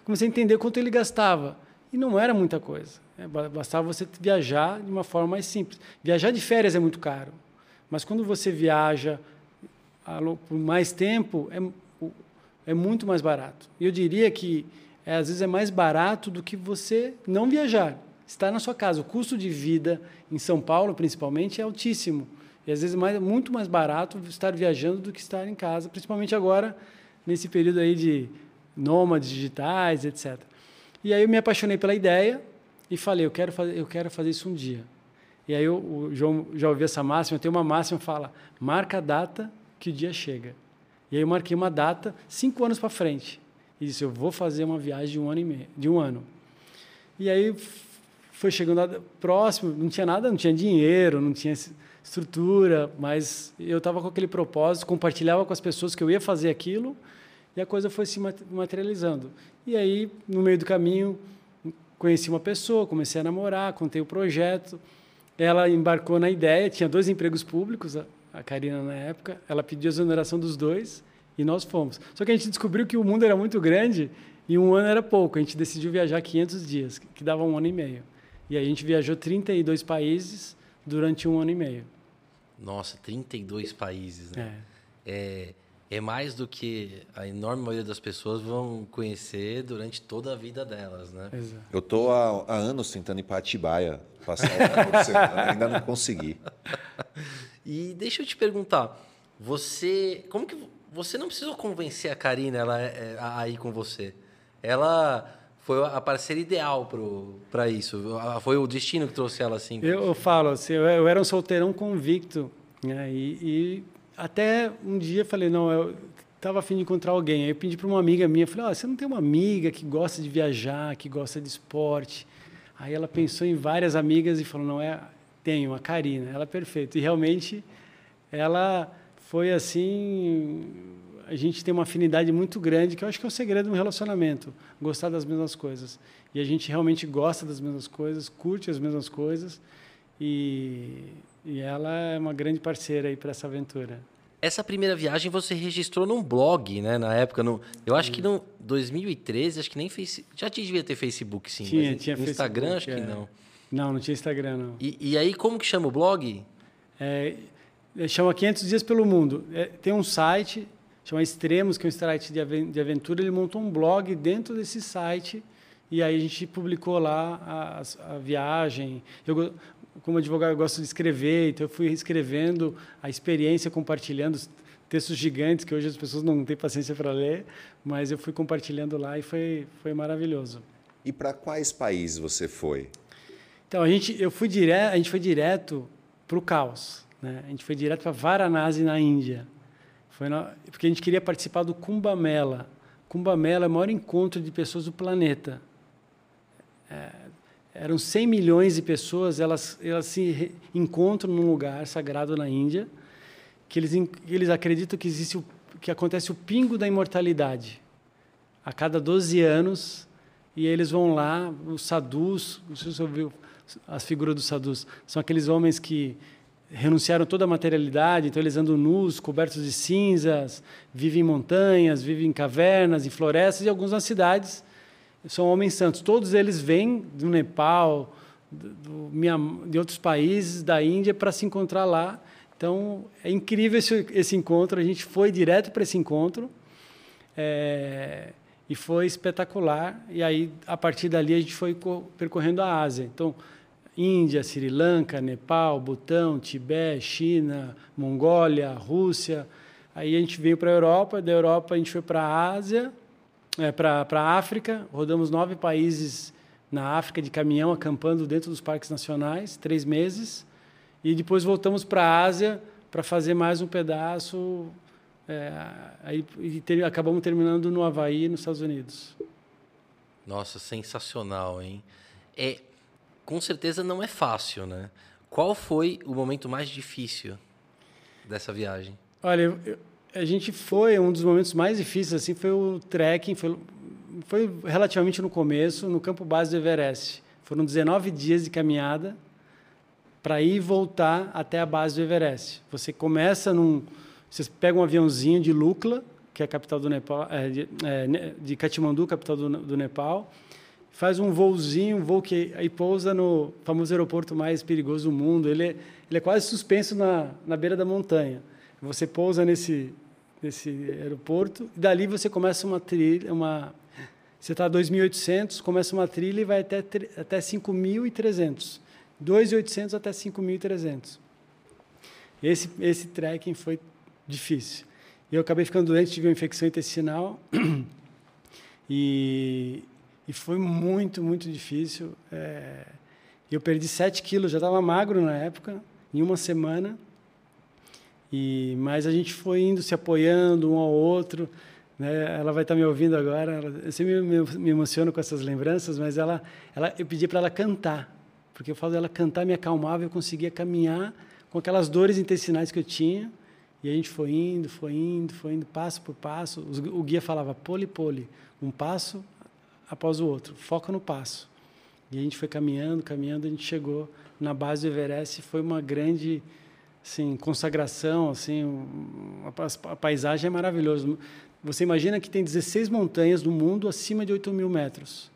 Comecei a entender quanto ele gastava. E não era muita coisa. Né? Bastava você viajar de uma forma mais simples. Viajar de férias é muito caro. Mas quando você viaja por mais tempo, é, é muito mais barato. E eu diria que é, às vezes é mais barato do que você não viajar está na sua casa. O custo de vida em São Paulo, principalmente, é altíssimo. E às vezes é muito mais barato estar viajando do que estar em casa, principalmente agora, nesse período aí de nômades digitais, etc. E aí eu me apaixonei pela ideia e falei, eu quero fazer, eu quero fazer isso um dia. E aí eu, o João já ouviu essa máxima, tem uma máxima que fala, marca a data que o dia chega. E aí eu marquei uma data cinco anos para frente. E disse, eu vou fazer uma viagem de um ano e meio, de um ano. E aí foi chegando próximo, não tinha nada, não tinha dinheiro, não tinha estrutura, mas eu estava com aquele propósito, compartilhava com as pessoas que eu ia fazer aquilo e a coisa foi se materializando. E aí, no meio do caminho, conheci uma pessoa, comecei a namorar, contei o projeto. Ela embarcou na ideia, tinha dois empregos públicos, a Karina na época, ela pediu a exoneração dos dois e nós fomos. Só que a gente descobriu que o mundo era muito grande e um ano era pouco. A gente decidiu viajar 500 dias, que dava um ano e meio. E a gente viajou 32 países durante um ano e meio. Nossa, 32 países, né? É. é, é mais do que a enorme maioria das pessoas vão conhecer durante toda a vida delas, né? Exato. Eu estou há, há, anos tentando ir para Atibaia, passar o ainda não consegui. E deixa eu te perguntar, você, como que você não precisou convencer a Karina ela, é, a ir com você? Ela foi a parceira ideal para isso. Foi o destino que trouxe ela assim. Eu, eu falo assim, eu era um solteirão convicto, né? E, e até um dia falei, não, eu estava afim de encontrar alguém. Aí eu pedi para uma amiga minha, falei, oh, você não tem uma amiga que gosta de viajar, que gosta de esporte? Aí ela pensou em várias amigas e falou, não, é, tenho, a Karina, ela é perfeita. E realmente ela foi assim a gente tem uma afinidade muito grande, que eu acho que é o segredo do relacionamento, gostar das mesmas coisas. E a gente realmente gosta das mesmas coisas, curte as mesmas coisas, e, e ela é uma grande parceira aí para essa aventura. Essa primeira viagem você registrou num blog, né? Na época, no, eu acho que no 2013, acho que nem fez, já devia ter Facebook, sim. Tinha, tinha no Instagram, acho é. que não. Não, não tinha Instagram, não. E, e aí, como que chama o blog? É, É, chama 500 Dias pelo Mundo. É, tem um site, chama Extremos, que é um site de aventura. Ele montou um blog dentro desse site e aí a gente publicou lá a, a viagem. Eu, como advogado, eu gosto de escrever, então eu fui escrevendo a experiência, compartilhando textos gigantes que hoje as pessoas não têm paciência para ler, mas eu fui compartilhando lá e foi, foi maravilhoso. E para quais países você foi? Então a gente, eu fui direto, a gente foi direto para o caos, né? A gente foi direto para Varanasi na Índia, foi na, porque a gente queria participar do Kumbh Mela. Kumbh Mela é o maior encontro de pessoas do planeta. É, eram 100 milhões de pessoas, elas, elas se encontram num lugar sagrado na Índia, que eles, eles acreditam que existe o, que acontece o pingo da imortalidade. A cada 12 anos, e eles vão lá, os sadhus, não sei se você ouviu as figuras dos sadhus, são aqueles homens que renunciaram toda a materialidade, então eles andam nus, cobertos de cinzas, vivem em montanhas, vivem em cavernas, em florestas e alguns nas cidades. São homens santos. Todos eles vêm do Nepal, do, do, de outros países, da Índia, para se encontrar lá então, é incrível esse, esse encontro. A gente foi direto para esse encontro é, e foi espetacular. E aí, a partir dali, a gente foi percorrendo a Ásia. Então, Índia, Sri Lanka, Nepal, Butão, Tibete, China, Mongólia, Rússia. Aí a gente veio para a Europa, da Europa a gente foi para a Ásia, é, para a África, rodamos nove países na África de caminhão, acampando dentro dos parques nacionais, três meses. E depois voltamos para a Ásia para fazer mais um pedaço. É, aí, e ter, acabamos terminando no Havaí, nos Estados Unidos. Nossa, sensacional, hein? É, com certeza não é fácil, né? Qual foi o momento mais difícil dessa viagem? Olha, eu, a gente foi um dos momentos mais difíceis assim foi o trekking, foi, foi relativamente no começo, no campo base do Everest. Foram 19 dias de caminhada para ir e voltar até a base do Everest. Você começa num. Você pega um aviãozinho de Lukla, que é a capital do Nepal, é, de, é, de Katmandu, capital do, do, Nepal, faz um voozinho, um voo que aí pousa no famoso aeroporto mais perigoso do mundo. Ele é, ele é quase suspenso na, na beira da montanha. Você pousa nesse, nesse aeroporto e dali você começa uma trilha, uma você está a 2.800, começa uma trilha e vai até até 5.300. 2.800 até 5.300. Esse, esse trekking foi difícil. Eu acabei ficando doente, tive uma infecção intestinal e, e foi muito, muito difícil. É, eu perdi 7 quilos, já estava magro na época, em uma semana. E, mas a gente foi indo, se apoiando um ao outro. Né? Ela vai estar tá me ouvindo agora. Ela, eu sempre me, me emociono com essas lembranças, mas ela, ela, eu pedi para ela cantar porque o fato dela cantar me acalmava, eu conseguia caminhar com aquelas dores intestinais que eu tinha. E a gente foi indo, foi indo, foi indo, passo por passo. O guia falava pole, pole, um passo após o outro, foca no passo. E a gente foi caminhando, caminhando, a gente chegou na base do Everest. Foi uma grande assim, consagração, assim, a, paisagem é maravilhosa. Você imagina que tem 16 montanhas no mundo acima de 8 mil metros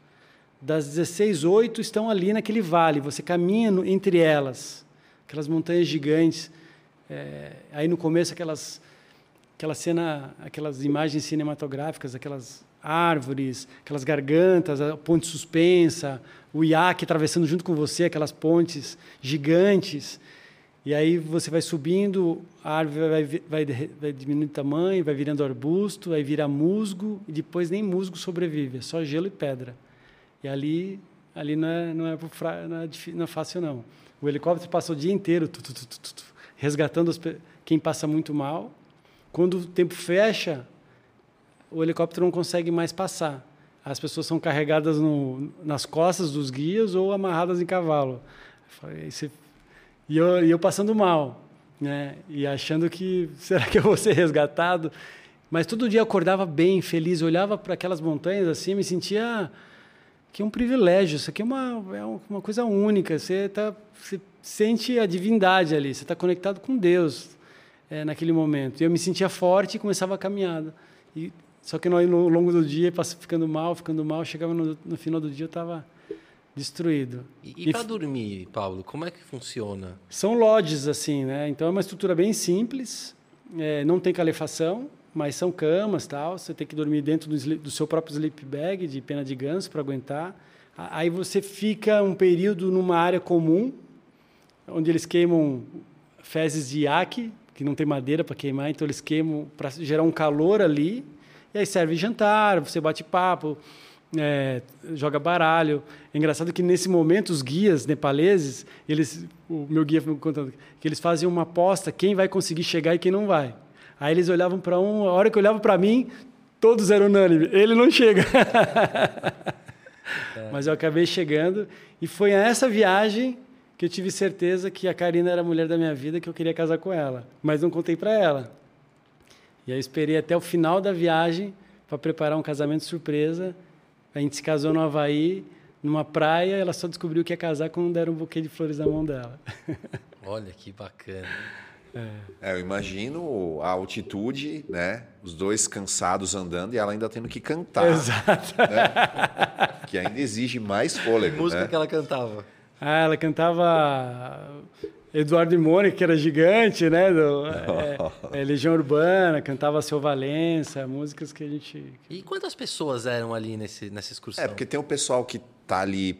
das 16, oito estão ali naquele vale. Você caminha no, entre elas, aquelas montanhas gigantes. É, aí no começo aquelas, aquela cena, aquelas imagens cinematográficas, aquelas árvores, aquelas gargantas, a ponte suspensa, o iaque atravessando junto com você aquelas pontes gigantes. E aí você vai subindo, a árvore vai, vai, vai diminuindo de tamanho, vai virando arbusto, aí vira musgo, e depois nem musgo sobrevive, é só gelo e pedra. E ali, ali não, é, não, é, não, é, não é fácil, não. O helicóptero passa o dia inteiro tu, tu, tu, resgatando as, quem passa muito mal. Quando o tempo fecha, o helicóptero não consegue mais passar. As pessoas são carregadas no, nas costas dos guias ou amarradas em cavalo. E eu, e eu passando mal, né? E achando que será que eu vou ser resgatado? Mas todo dia eu acordava bem, feliz, olhava para aquelas montanhas assim, me sentia que é um privilégio, isso aqui é uma, é uma coisa única. Você, tá, você sente a divindade ali, você está conectado com Deus é, naquele momento. E eu me sentia forte e começava a caminhada. E, só que no, no longo do dia, ficando mal, ficando mal, chegava no, no final do dia, eu estava destruído. E, e, para dormir, Paulo, como é que funciona? São lodges, assim, né? Então é uma estrutura bem simples, é, não tem calefação, mas são camas tal. Você tem que dormir dentro do, do seu próprio sleep bag de pena de ganso para aguentar. Aí você fica um período numa área comum, onde eles queimam fezes de iaque, que não tem madeira para queimar, então eles queimam para gerar um calor ali. E aí serve jantar, você bate papo, é, joga baralho. É engraçado que nesse momento os guias nepaleses, eles, o meu guia me contando que eles fazem uma aposta quem vai conseguir chegar e quem não vai. Aí eles olhavam para um, a hora que olhavam para mim, todos eram unânimes. Ele não chega. É. Mas eu acabei chegando e foi essa viagem que eu tive certeza que a Karina era a mulher da minha vida, que eu queria casar com ela. Mas não contei para ela. E aí esperei até o final da viagem para preparar um casamento surpresa. A gente se casou no Havaí, numa praia, ela só descobriu que ia casar quando deram um buquê de flores na mão dela. Olha que bacana. É. é. eu imagino a altitude, né? Os dois cansados andando e ela ainda tendo que cantar. Exato. Né? que ainda exige mais fôlego. Que música né? que ela cantava? Ah, ela cantava Eduardo e Mônica, que era gigante, né? Do, é, é, Legião Urbana, cantava Seu Valença, músicas que a gente. E quantas pessoas eram ali nesse, nessa excursão? É, porque tem o pessoal que tá ali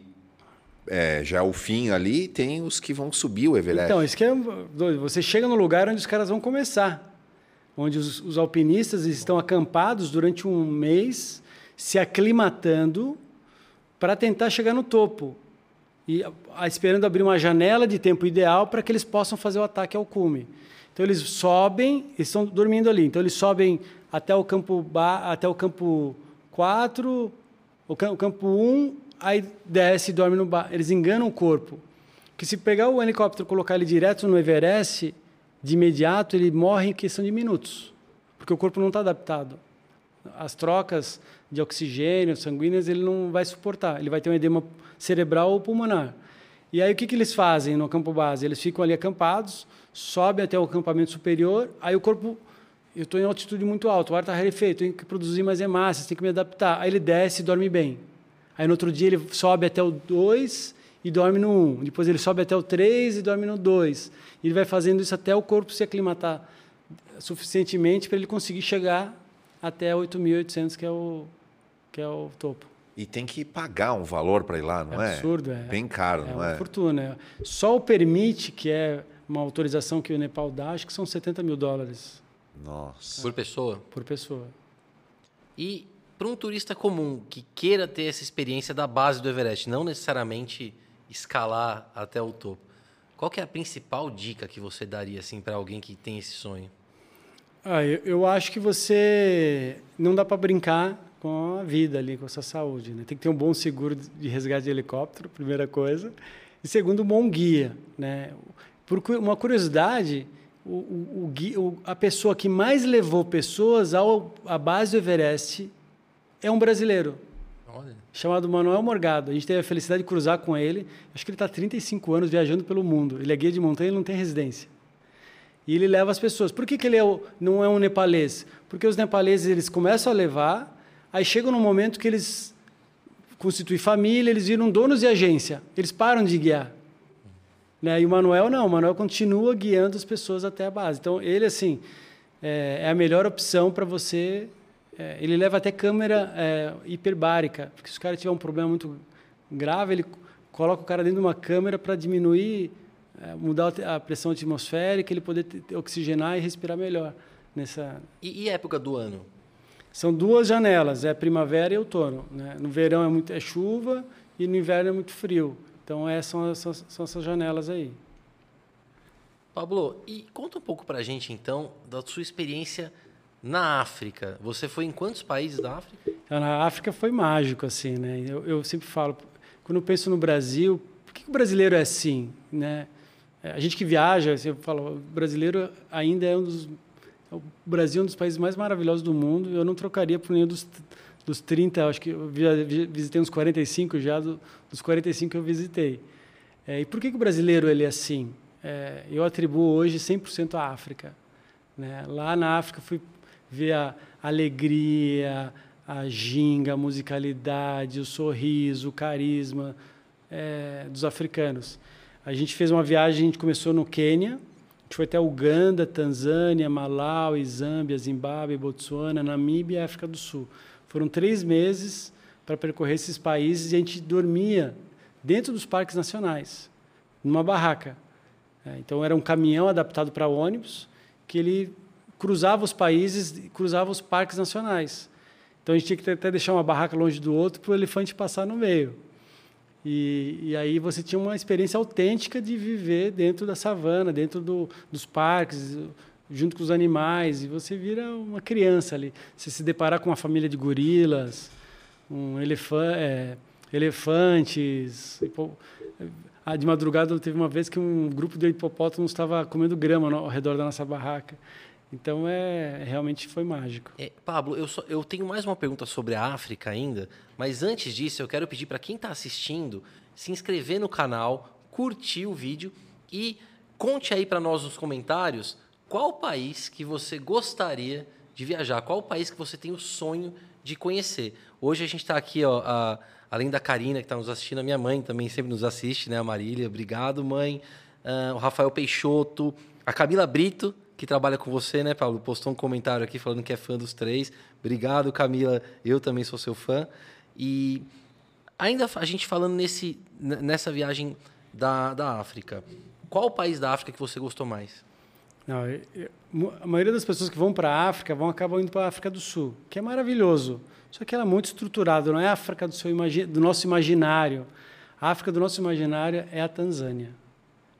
é, já é o fim ali, tem os que vão subir o Everest. Então, isso que é doido. Você chega no lugar onde os caras vão começar. Onde os, os alpinistas estão acampados durante um mês, se aclimatando para tentar chegar no topo. E esperando abrir uma janela de tempo ideal para que eles possam fazer o ataque ao cume. Então eles sobem, eles estão dormindo ali. Então eles sobem até o campo até o campo 4, o campo 1 aí desce e dorme no bar. Eles enganam o corpo. Que se pegar o helicóptero e colocar ele direto no Everest, de imediato ele morre em questão de minutos, porque o corpo não está adaptado. As trocas de oxigênio sanguíneas ele não vai suportar. Ele vai ter um edema cerebral ou pulmonar. E aí o que, que eles fazem no campo base? Eles ficam ali acampados, sobem até o acampamento superior, aí o corpo eu estou em altitude muito alta, o ar está rarefeito, tenho que produzir mais hemácias, tenho que me adaptar. Aí ele desce e dorme bem. Aí no outro dia ele sobe até o 2 e dorme no 1. Um. Depois ele sobe até o 3 e dorme no 2. Ele vai fazendo isso até o corpo se aclimatar suficientemente para ele conseguir chegar até 8.800, que é o que é o topo. E tem que pagar um valor para ir lá, não é? Absurdo, é. Bem caro, é não é? É uma fortuna. Só o permite, que é uma autorização que o Nepal dá, acho que são 70 mil dólares. Nossa. Por pessoa? Por pessoa. E para um turista comum que queira ter essa experiência da base do Everest, não necessariamente escalar até o topo, qual que é a principal dica que você daria assim para alguém que tem esse sonho? Ah, eu, eu acho que você não dá para brincar com a vida ali, com a sua saúde. Né? Tem que ter um bom seguro de resgate de helicóptero, primeira coisa. E segundo, um bom guia. Né? Por uma curiosidade, o, o, o, a pessoa que mais levou pessoas ao, à base do Everest é um brasileiro. Olha. Chamado Manuel Morgado. A gente teve a felicidade de cruzar com ele. Acho que ele está há 35 anos viajando pelo mundo. Ele é guia de montanha e não tem residência. E ele leva as pessoas. Por que, que ele é o, não é um nepalês? Porque os nepaleses eles começam a levar, aí chegam num momento que eles constituem família, eles viram donos de agência. Eles param de guiar. Né? E o Manuel não. O Manuel continua guiando as pessoas até a base. Então, ele, assim, é, é a melhor opção para você é, ele leva até câmera é, hiperbárica, porque se o cara tiver um problema muito grave, ele coloca o cara dentro de uma câmera para diminuir, é, mudar a pressão atmosférica, ele poder oxigenar e respirar melhor. Nessa... E, e época do ano? São duas janelas, é primavera e outono. Né? No verão é, muito, é chuva e no inverno é muito frio. Então essas são, são, são essas janelas aí. Pablo, e conta um pouco para a gente então da sua experiência na África, você foi em quantos países da África? Então, na África foi mágico, assim, né? Eu, eu sempre falo, quando eu penso no Brasil, por que, o brasileiro é assim, né? É, a gente que viaja, você fala, o brasileiro ainda é um dos... O Brasil é um dos países mais maravilhosos do mundo. Eu não trocaria por nenhum dos, dos 30, acho que eu visitei uns 45 já, dos 45 que eu visitei. É, e por que, que o brasileiro ele é assim? É, eu atribuo hoje 100% à África. Né? Lá na África fui ver a alegria, a ginga, a musicalidade, o sorriso, o carisma. é, dos africanos. A gente fez uma viagem, a gente começou no Quênia, gente foi até Uganda, Tanzânia, Malawi, Zâmbia, Zimbábue, Botsuana, Namíbia e África do Sul. Foram três meses para percorrer esses países e a gente dormia dentro dos parques nacionais, numa barraca. É, então era um caminhão adaptado para ônibus que ele cruzava os países, cruzava os parques nacionais. Então a gente tinha que até deixar uma barraca longe do outro para o elefante passar no meio. E, e, aí você tinha uma experiência autêntica de viver dentro da savana, dentro do, dos parques, junto com os animais. E você vira uma criança ali. Você se deparar com uma família de gorilas, um é, elefantes. Ah, de madrugada teve uma vez que um grupo de hipopótamos estava comendo grama ao redor da nossa barraca. Então é realmente foi mágico. É, Pablo, eu, só, eu tenho mais uma pergunta sobre a África ainda, mas antes disso eu quero pedir para quem está assistindo se inscrever no canal, curtir o vídeo e conte aí para nós nos comentários qual país que você gostaria de viajar, qual país que você tem o sonho de conhecer. Hoje a gente está aqui, ó, a, além da Karina que está nos assistindo, a minha mãe também sempre nos assiste, né, a Marília. Obrigado, mãe. Uh, o Rafael Peixoto, a Camila Brito, que trabalha com você, né, Paulo? Postou um comentário aqui falando que é fã dos três. Obrigado, Camila. Eu também sou seu fã. E ainda a gente falando nesse, nessa viagem da, da África, qual o país da África que você gostou mais? Não, eu, a maioria das pessoas que vão para a África vão acabar indo para a África do Sul, que é maravilhoso. Só que ela é muito estruturada, não é a África do, seu, do nosso imaginário. A África do nosso imaginário é a Tanzânia.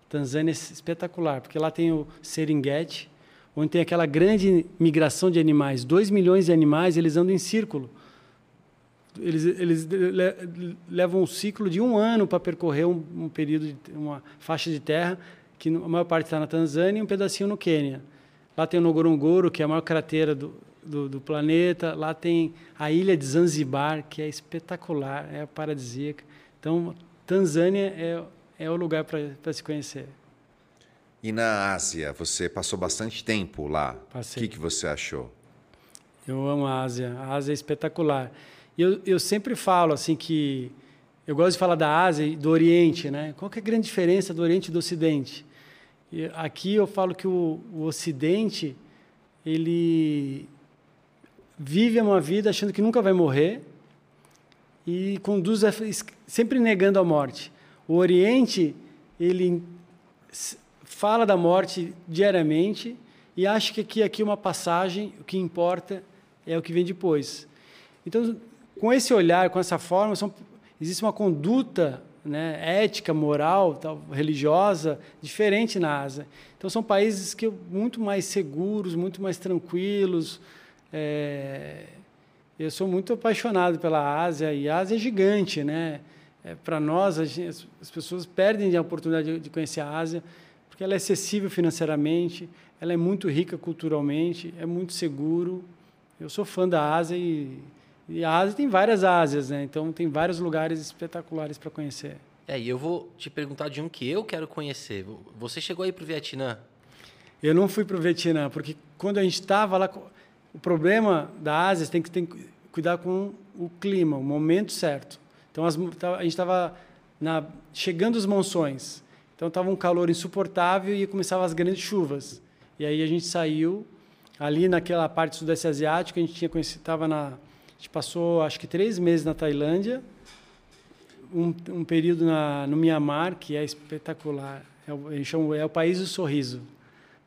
Tanzânia é espetacular, porque lá tem o Serengeti, onde tem aquela grande migração de animais. Dois milhões de animais, eles andam em círculo. Eles, eles levam um ciclo de um ano para percorrer um, um, período, de, uma faixa de terra, que a maior parte está na Tanzânia e um pedacinho no Quênia. Lá tem o Ngorongoro, que é a maior cratera do, do, do, planeta. Lá tem a ilha de Zanzibar, que é espetacular, é paradisíaca. Então, Tanzânia é, é o lugar para se conhecer. E na Ásia, você passou bastante tempo lá. Passei. O que, que você achou? Eu amo a Ásia. A Ásia é espetacular. E eu, eu sempre falo assim que eu gosto de falar da Ásia e do Oriente, né? Qual que é a grande diferença do Oriente e do Ocidente? E aqui eu falo que o, o Ocidente ele vive uma vida achando que nunca vai morrer e conduz a, sempre negando a morte. O Oriente ele fala da morte diariamente e acha que aqui, aqui é uma passagem, o que importa é o que vem depois. Então, com esse olhar, com essa forma, são, existe uma conduta né, ética, moral, tal, religiosa diferente na Ásia. Então, são países que muito mais seguros, muito mais tranquilos. É, eu sou muito apaixonado pela Ásia e a Ásia é gigante, né? É, Para nós, gente, as pessoas perdem a oportunidade de conhecer a Ásia porque ela é acessível financeiramente, ela é muito rica culturalmente, é muito seguro. Eu sou fã da Ásia e, e a Ásia tem várias Ásias, né? Então tem vários lugares espetaculares para conhecer. É, e eu vou te perguntar de um que eu quero conhecer. Você chegou aí para o Vietnã? Eu não fui para o Vietnã, porque quando a gente estava lá, o problema da Ásia tem que, tem que cuidar com o clima, o momento certo. Então as, a gente estava chegando os monções. Então estava um calor insuportável e começavam as grandes chuvas. E aí a gente saiu ali naquela parte sudeste asiático, a gente tinha conhecido, estava na, a gente passou acho que três meses na Tailândia, um, um período na, no Mianmar que é espetacular. É o, é o país do sorriso.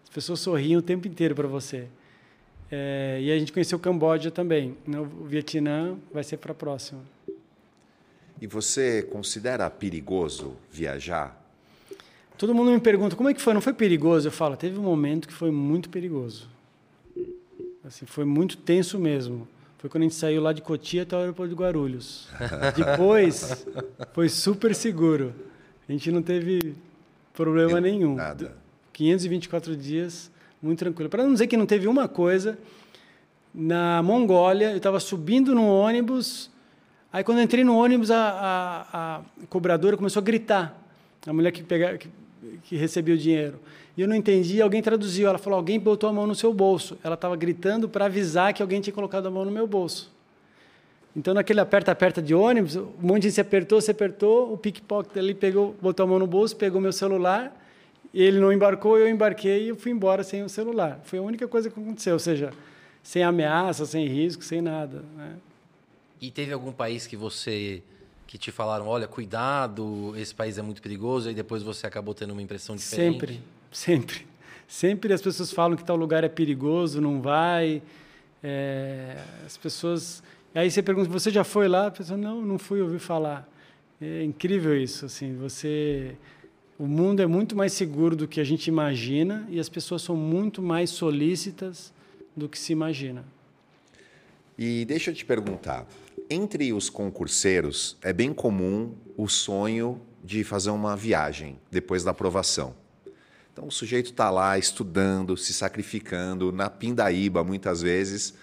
As pessoas sorriam o tempo inteiro para você. É, e a gente conheceu o Camboja também. O Vietnã vai ser para a próxima. E você considera perigoso viajar Todo mundo me pergunta como é que foi, não foi perigoso? Eu falo, teve um momento que foi muito perigoso. Assim, foi muito tenso mesmo. Foi quando a gente saiu lá de Cotia até o aeroporto de Guarulhos. Depois, foi super seguro. A gente não teve problema nenhum. Nada. 524 dias, muito tranquilo. Para não dizer que não teve uma coisa, na Mongólia, eu estava subindo no ônibus, aí quando entrei no ônibus, a, a, a cobradora começou a gritar. A mulher que, pega, que que recebia o dinheiro. E eu não entendi, alguém traduziu. Ela falou: alguém botou a mão no seu bolso. Ela estava gritando para avisar que alguém tinha colocado a mão no meu bolso. Então, naquele aperta-aperta de ônibus, um monte de gente se apertou, se apertou, o pickpocket ali pegou, botou a mão no bolso, pegou meu celular, ele não embarcou, eu embarquei e eu fui embora sem o celular. Foi a única coisa que aconteceu, ou seja, sem ameaça, sem risco, sem nada. Né? E teve algum país que você que te falaram, olha, cuidado, esse país é muito perigoso, e depois você acabou tendo uma impressão diferente? Sempre, sempre. Sempre as pessoas falam que tal lugar é perigoso, não vai. É, as pessoas. Aí você pergunta, você já foi lá? A pessoa, não, não fui, ouvi falar. É incrível isso, assim, você... O mundo é muito mais seguro do que a gente imagina e as pessoas são muito mais solícitas do que se imagina. E deixa eu te perguntar, entre os concurseiros é bem comum o sonho de fazer uma viagem depois da aprovação. Então o sujeito está lá estudando, se sacrificando, na pindaíba muitas vezes,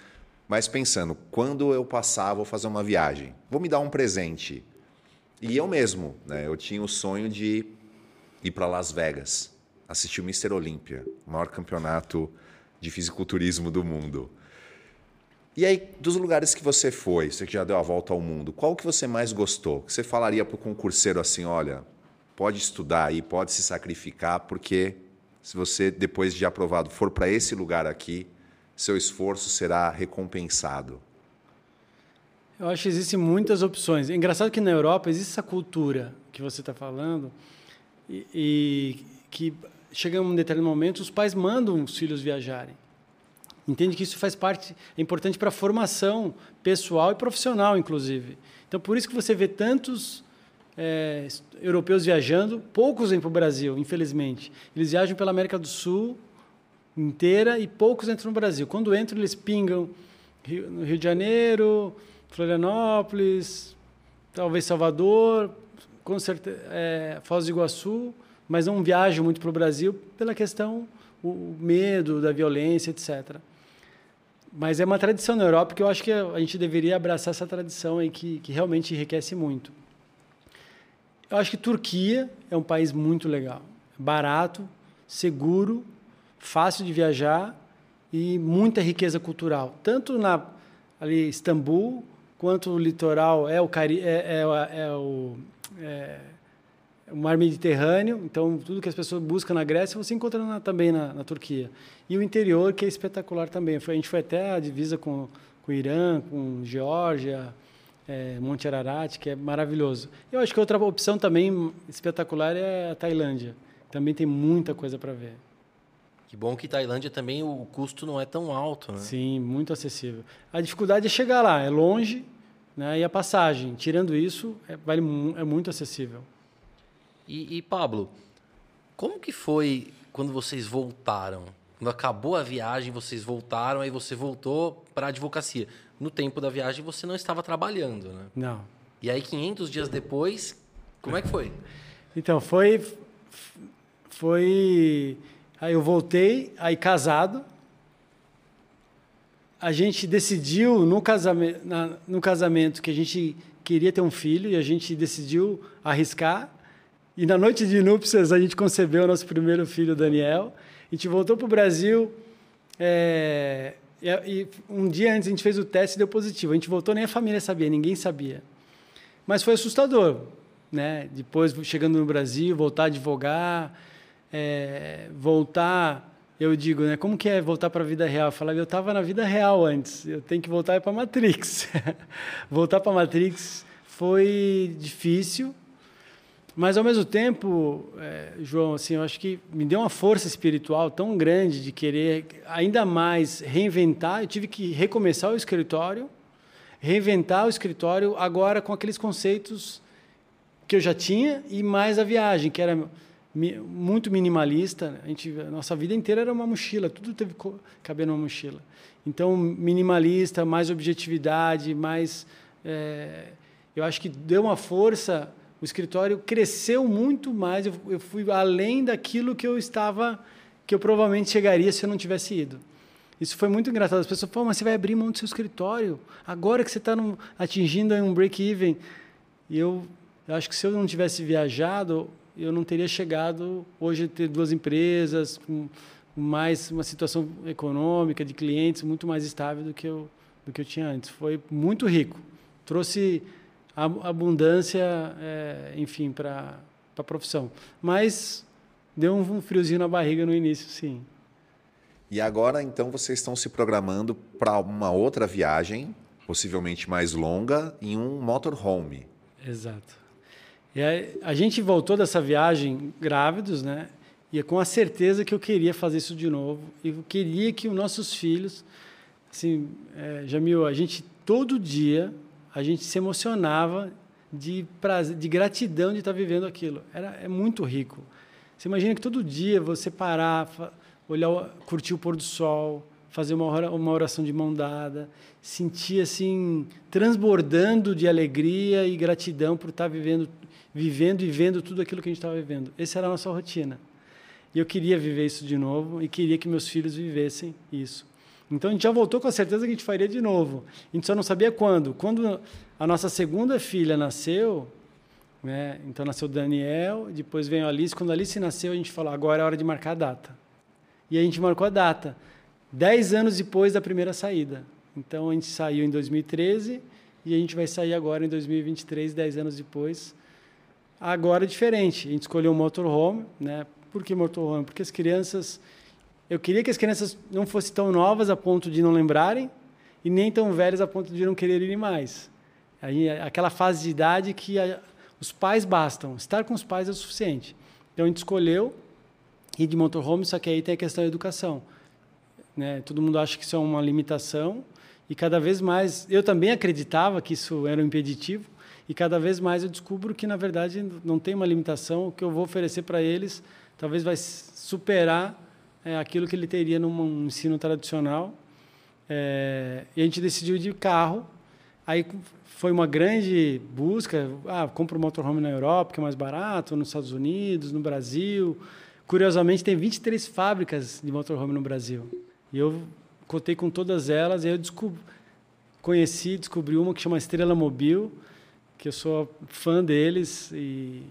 mas pensando, quando eu passar, vou fazer uma viagem, vou me dar um presente. E eu mesmo, né, eu tinha o sonho de ir para Las Vegas, assistir o Mr. Olímpia, o maior campeonato de fisiculturismo do mundo. E aí, dos lugares que você foi, você que já deu a volta ao mundo, qual que você mais gostou? Que você falaria para o concurseiro assim, olha, pode estudar aí, pode se sacrificar, porque se você, depois de aprovado, for para esse lugar aqui, seu esforço será recompensado. Eu acho que existem muitas opções. É engraçado que na Europa existe essa cultura que você está falando e, e, que chega um determinado momento os pais mandam os filhos viajarem. Entende que isso faz parte, é importante para a formação pessoal e profissional, inclusive. Então, por isso que você vê tantos é, europeus viajando, poucos vêm para o Brasil, infelizmente. Eles viajam pela América do Sul inteira e poucos entram no Brasil. Quando entram, eles pingam no Rio de Janeiro, Florianópolis, talvez Salvador, com certeza, é, Foz do Iguaçu, mas não viajam muito para o Brasil pela questão, o medo da violência, etc. Mas é uma tradição na Europa que eu acho que a gente deveria abraçar essa tradição aí que, que realmente enriquece muito. Eu acho que Turquia é um país muito legal, barato, seguro, fácil de viajar e muita riqueza cultural, tanto na ali Istambul quanto o litoral é o Cari é, é, é o é, o mar Mediterrâneo, então tudo que as pessoas buscam na Grécia você encontra na, também na, na, Turquia. E o interior, que é espetacular também. Foi, a gente foi até a divisa com, com o Irã, com Geórgia, é, Monte Ararat, que é maravilhoso. Eu acho que outra opção também espetacular é a Tailândia. Também tem muita coisa para ver. Que bom que Tailândia também o custo não é tão alto, né? Sim, muito acessível. A dificuldade é chegar lá, é longe, né? E a passagem, tirando isso, é, vale, é muito acessível. E, e Pablo, como que foi quando vocês voltaram? Quando acabou a viagem, vocês voltaram, aí você voltou para a advocacia no tempo da viagem você não estava trabalhando, né? Não. E aí 500 dias depois, como é que foi? Então, foi foi aí eu voltei, aí casado. A gente decidiu no casamento, na, no casamento que a gente queria ter um filho e a gente decidiu arriscar. E na noite de núpcias a gente concebeu o nosso primeiro filho, Daniel. A gente voltou para o Brasil. É, e, um dia antes a gente fez o teste e deu positivo. A gente voltou, nem a família sabia, ninguém sabia. Mas foi assustador, né? Depois, chegando no Brasil, voltar a advogar, é, voltar... Eu digo, né? Como que é voltar para a vida real? Falava, eu estava na vida real antes. Eu tenho que voltar para a Matrix. voltar para a Matrix foi difícil, mas ao mesmo tempo, é, João, assim, eu acho que me deu uma força espiritual tão grande de querer ainda mais reinventar. Eu tive que recomeçar o escritório, reinventar o escritório agora com aqueles conceitos que eu já tinha e mais a viagem, que era muito minimalista. A, gente, a nossa vida inteira era uma mochila, tudo teve caber numa mochila. Então, minimalista, mais objetividade, mais. É, eu acho que deu uma força o escritório cresceu muito mais. Eu, eu, fui além daquilo que eu estava, que eu provavelmente chegaria se eu não tivesse ido. Isso foi muito engraçado. As pessoas falam, mas você vai abrir mão do seu escritório agora que você está atingindo um break-even. E eu, eu acho que se eu não tivesse viajado, eu não teria chegado hoje a ter duas empresas, com mais uma situação econômica de clientes muito mais estável do que eu, do que eu tinha antes. Foi muito rico trouxe abundância, é, enfim, para a profissão. Mas deu um friozinho na barriga no início, sim. E agora, então, vocês estão se programando para uma outra viagem, possivelmente mais longa, em um motorhome. Exato. E aí, a gente voltou dessa viagem grávidos, né? E é com a certeza que eu queria fazer isso de novo. E eu queria que os nossos filhos, assim, é, Jamil, a gente todo dia a gente se emocionava de prazer, de gratidão de estar vivendo aquilo. Era é muito rico. Você imagina que todo dia você parar, olhar, curtir o pôr do sol, fazer uma, uma oração de mão dada, sentir assim transbordando de alegria e gratidão por estar vivendo, vivendo e vendo tudo aquilo que a gente estava vivendo. Essa era a nossa rotina. E eu queria viver isso de novo e queria que meus filhos vivessem isso. Então a gente já voltou com a certeza que a gente faria de novo. A gente só não sabia quando. Quando a nossa segunda filha nasceu, né? então nasceu Daniel, depois veio a Alice. Quando a Alice nasceu, a gente falou: agora é hora de marcar a data. E a gente marcou a data, dez anos depois da primeira saída. Então a gente saiu em 2013 e a gente vai sair agora em 2023, dez anos depois. Agora é diferente. A gente escolheu o motorhome, né? Por que motorhome? Porque as crianças. Eu queria que as crianças não fossem tão novas a ponto de não lembrarem e nem tão velhas a ponto de não quererem mais. Aí, aquela fase de idade que a, os pais bastam. Estar com os pais é o suficiente. Então a gente escolheu ir de motorhome, só que aí tem a questão da educação. Né? Todo mundo acha que isso é uma limitação e cada vez mais. Eu também acreditava que isso era um impeditivo e cada vez mais eu descubro que na verdade não tem uma limitação. O que eu vou oferecer para eles talvez vai superar é, aquilo que ele teria num ensino tradicional. É, e a gente decidiu de carro. Aí foi uma grande busca. Ah, um motorhome na Europa, que é mais barato, nos Estados Unidos, no Brasil. Curiosamente, tem 23 fábricas de motorhome no Brasil. E eu contei com todas elas e eu descobri, conheci, descobri uma que chama Estrela Mobil, que eu sou fã deles e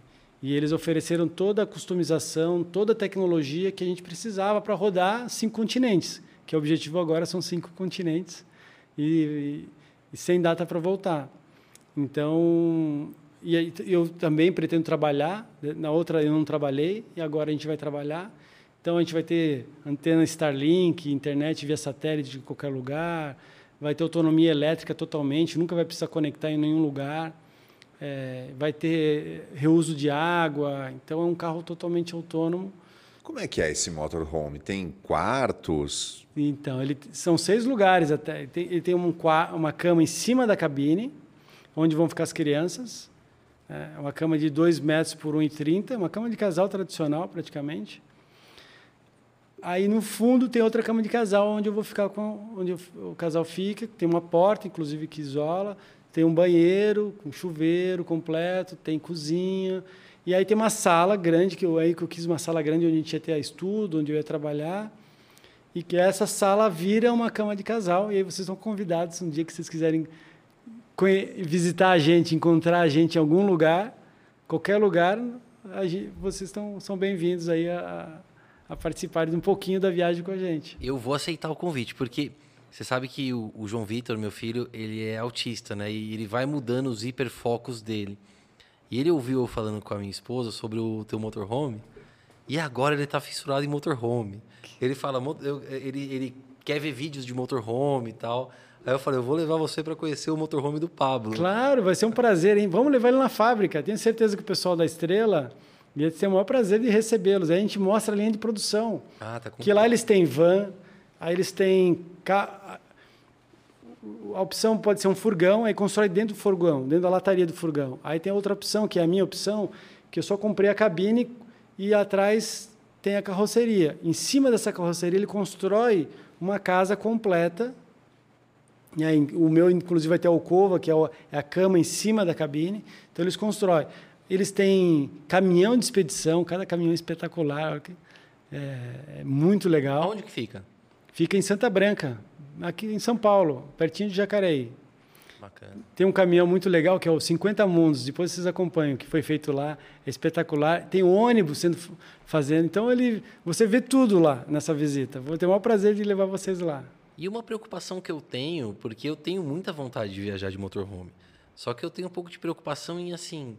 e eles ofereceram toda a customização, toda a tecnologia que a gente precisava para rodar cinco continentes, que o objetivo agora são cinco continentes e, e sem data para voltar. Então, e eu também pretendo trabalhar, na outra eu não trabalhei e agora a gente vai trabalhar. Então a gente vai ter antena Starlink, internet via satélite de qualquer lugar, vai ter autonomia elétrica totalmente, nunca vai precisar conectar em nenhum lugar é, vai ter reuso de água, então é um carro totalmente autônomo. Como é que é esse motorhome? Tem quartos? Então, ele são seis lugares até. Ele tem, ele tem um, uma cama em cima da cabine, onde vão ficar as crianças. É uma cama de 2 metros por 1,30, uma cama de casal tradicional praticamente. Aí no fundo tem outra cama de casal onde eu vou ficar com onde o casal fica, tem uma porta inclusive que isola, tem um banheiro com chuveiro completo, tem cozinha. E aí tem uma sala grande, que eu, aí que eu quis uma sala grande onde a gente ia ter estudo, onde eu ia trabalhar. E que essa sala vira uma cama de casal. E aí vocês estão convidados, um dia que vocês quiserem visitar a gente, encontrar a gente em algum lugar, qualquer lugar, gente, vocês estão, são bem-vindos aí a, a participarem um pouquinho da viagem com a gente. Eu vou aceitar o convite, porque você sabe que o, o, João Vitor, meu filho, ele é autista, né? E ele vai mudando os hiperfocos dele. E ele ouviu eu falando com a minha esposa sobre o teu motorhome. E agora ele tá fissurado em motorhome. Ele fala, ele, ele quer ver vídeos de motorhome e tal. Aí eu falei, eu vou levar você para conhecer o motorhome do Pablo. Claro, vai ser um prazer, hein? Vamos levar ele na fábrica. Tenho certeza que o pessoal da Estrela ia ter o maior prazer de recebê-los. Aí a gente mostra a linha de produção. Ah, tá com... Que lá eles têm van, Aí eles têm. A opção pode ser um furgão, aí constrói dentro do furgão, dentro da lataria do furgão. Aí tem outra opção, que é a minha opção, que eu só comprei a cabine e atrás tem a carroceria. Em cima dessa carroceria, ele constrói uma casa completa. E aí, o meu, inclusive, vai ter a alcova, que é, é a cama em cima da cabine. Então, eles constroem. Eles têm caminhão de expedição, cada caminhão é espetacular. É, é muito legal. Onde que fica? Fica em Santa Branca, aqui em São Paulo, pertinho de Jacareí. Bacana. Tem um caminhão muito legal que é o 50 Mundos, depois vocês acompanham, que foi feito lá, é espetacular. Tem um ônibus sendo fazendo, então ele, você vê tudo lá nessa visita. Vou ter o maior prazer de levar vocês lá. E uma preocupação que eu tenho, porque eu tenho muita vontade de viajar de motorhome. Só que eu tenho um pouco de preocupação em assim,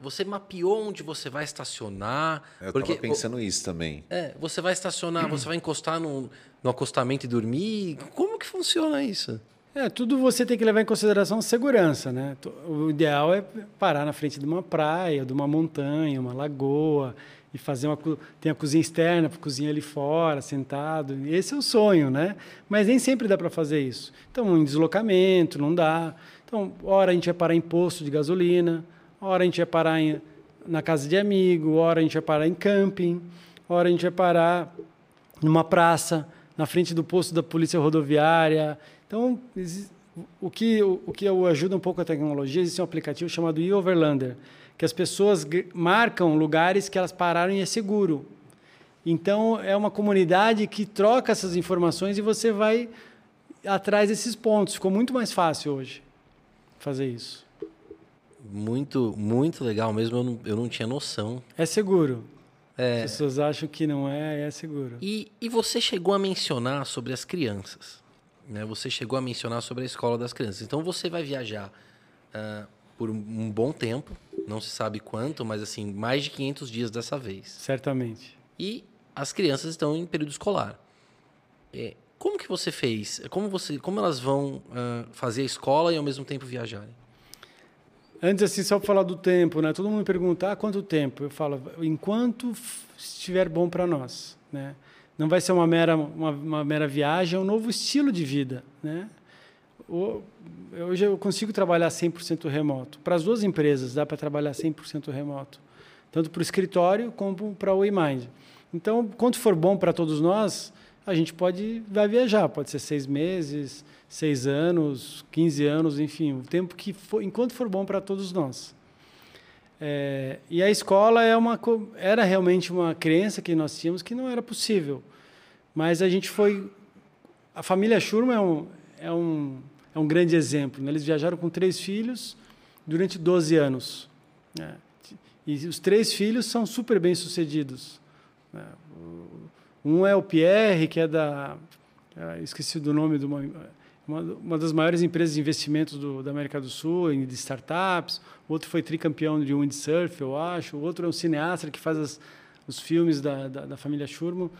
você mapeou onde você vai estacionar? Eu porque tava pensando isso também. É, você vai estacionar, você vai encostar no, no acostamento e dormir? Como que funciona isso? É, tudo você tem que levar em consideração segurança, né? O ideal é parar na frente de uma praia, de uma montanha, uma lagoa e fazer uma tem a cozinha externa para cozinhar ali fora, sentado. Esse é o sonho, né? Mas nem sempre dá para fazer isso. Então, em deslocamento não dá. Então, hora a gente vai parar em posto de gasolina, hora a gente vai parar em, na casa de amigo, hora a gente vai parar em camping, hora a gente vai parar numa praça, na frente do posto da polícia rodoviária. Então, o que, o, que ajuda um pouco a tecnologia, existe um aplicativo chamado e-Overlander, que as pessoas marcam lugares que elas pararam e é seguro. Então, é uma comunidade que troca essas informações e você vai atrás desses pontos. Ficou muito mais fácil hoje fazer isso. Muito, muito legal mesmo. Eu não, eu não tinha noção. É seguro. É. As pessoas acham que não é, é seguro. E, e você chegou a mencionar sobre as crianças. Né? Você chegou a mencionar sobre a escola das crianças. Então você vai viajar uh, por um bom tempo, não se sabe quanto, mas assim, mais de 500 dias dessa vez. Certamente. E as crianças estão em período escolar. É, como que você fez? Como, você, como elas vão uh, fazer a escola e ao mesmo tempo viajarem? Antes, assim, só para falar do tempo, né? Todo mundo me pergunta, ah, quanto tempo? Eu falo, enquanto estiver bom para nós, né? Não vai ser uma mera, uma, uma mera viagem, é um novo estilo de vida. Né? Hoje eu consigo trabalhar 100% remoto. Para as duas empresas dá para trabalhar 100% remoto. Tanto para o escritório como para o WeMind. Então, quanto for bom para todos nós, a gente pode vai viajar. Pode ser seis meses, seis anos, 15 anos, enfim. O tempo que for, enquanto for bom para todos nós. É, e a escola é uma, era realmente uma crença que nós tínhamos que não era possível. Mas a gente foi. A família Schurman é um, é um, é um grande exemplo. Né? Eles viajaram com três filhos durante 12 anos. Né? E os três filhos são super bem sucedidos. Né? Um é o Pierre, que é da. Ah, esqueci do nome de uma, uma, das maiores empresas de investimentos do, da América do Sul, de startups. O outro foi tricampeão de windsurf, eu acho. O outro é um cineasta que faz as, os filmes da, da, da família Schurman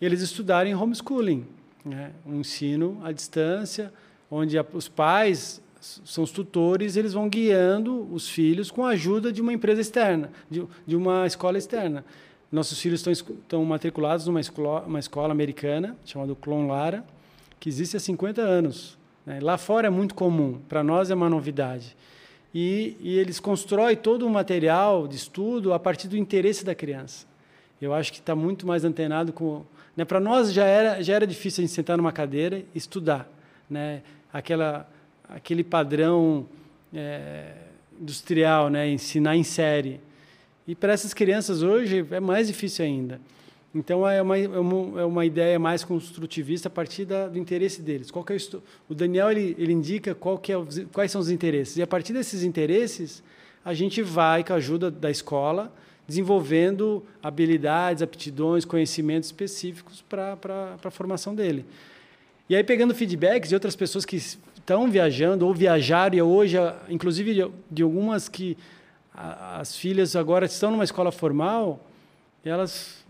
eles estudarem homeschooling, né? um ensino à distância, onde a, os pais são os tutores, eles vão guiando os filhos com a ajuda de uma empresa externa, de, de uma escola externa. Nossos filhos estão, estão matriculados numa escola, uma escola americana chamada Clon Lara, que existe há 50 anos. Né? Lá fora é muito comum, para nós é uma novidade. E, e eles constroem todo o material de estudo a partir do interesse da criança. Eu acho que está muito mais antenado com né? Para nós já era, já era difícil a gente sentar numa cadeira e estudar. Né? Aquela, aquele padrão é, industrial, né? ensinar em série. E para essas crianças hoje é mais difícil ainda. Então é uma, é uma, é uma ideia mais construtivista a partir da, do interesse deles. Qual é o, o Daniel ele, ele indica qual que é quais são os interesses. E a partir desses interesses, a gente vai, com a ajuda da escola, desenvolvendo habilidades, aptidões, conhecimentos específicos para a formação dele. E aí, pegando feedbacks de outras pessoas que estão viajando ou viajaram, e hoje, inclusive de algumas que as filhas agora estão numa escola formal, elas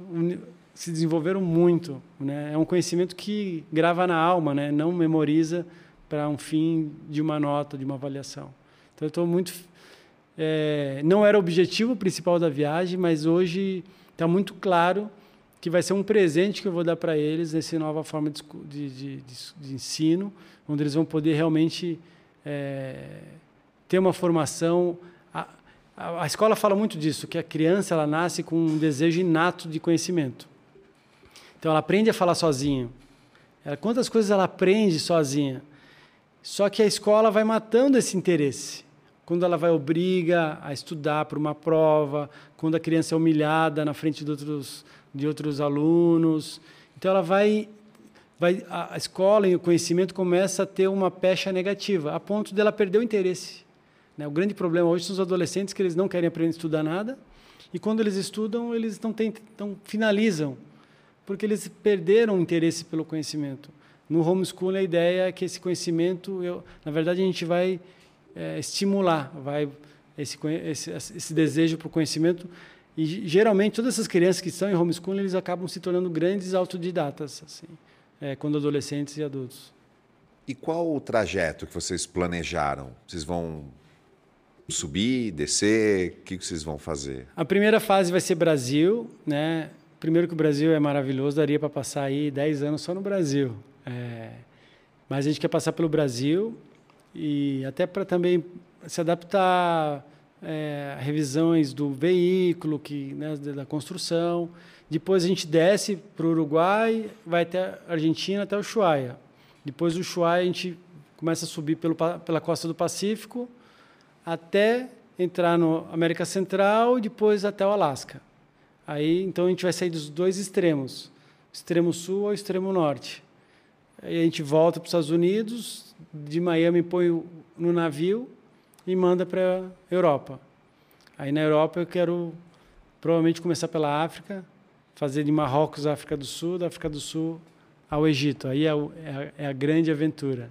se desenvolveram muito. Né? É um conhecimento que grava na alma, né? não memoriza para um fim de uma nota, de uma avaliação. Então, eu estou muito é, não era o objetivo principal da viagem, mas hoje está muito claro que vai ser um presente que eu vou dar para eles nessa nova forma de, de, de, de, ensino, onde eles vão poder realmente é, ter uma formação. A, a, escola fala muito disso, que a criança ela nasce com um desejo inato de conhecimento. Então ela aprende a falar sozinha. Ela, quantas coisas ela aprende sozinha? Só que a escola vai matando esse interesse quando ela vai obriga a estudar para uma prova, quando a criança é humilhada na frente de outros, de outros alunos. Então ela vai, vai a escola e o conhecimento começa a ter uma pecha negativa, a ponto dela perder o interesse. Né? O grande problema hoje são os adolescentes que eles não querem aprender a estudar nada e quando eles estudam eles não, tem, não finalizam porque eles perderam o interesse pelo conhecimento. No homeschooling a ideia é que esse conhecimento, eu, na verdade a gente vai é, estimular, vai esse, esse, esse desejo para o conhecimento. E geralmente todas essas crianças que estão em homeschooling eles acabam se tornando grandes autodidatas, assim, é, quando adolescentes e adultos. E qual o trajeto que vocês planejaram? Vocês vão subir, descer? O que vocês vão fazer? A primeira fase vai ser Brasil, né? Primeiro que o Brasil é maravilhoso, daria para passar aí 10 anos só no Brasil. É, mas a gente quer passar pelo Brasil e até para também se adaptar é, revisões do veículo, que, né, da construção. Depois a gente desce para o Uruguai, vai até a Argentina, até o Ushuaia. Depois do Ushuaia a gente começa a subir pelo, pela costa do Pacífico até entrar no América Central e depois até o Alasca. Aí então a gente vai sair dos dois extremos, extremo sul ou extremo norte. Aí a gente volta para os Estados Unidos, de Miami põe no navio e manda para a Europa. Aí na Europa eu quero provavelmente começar pela África, fazer de Marrocos à África do Sul, da África do Sul ao Egito. Aí é, é, é a grande aventura.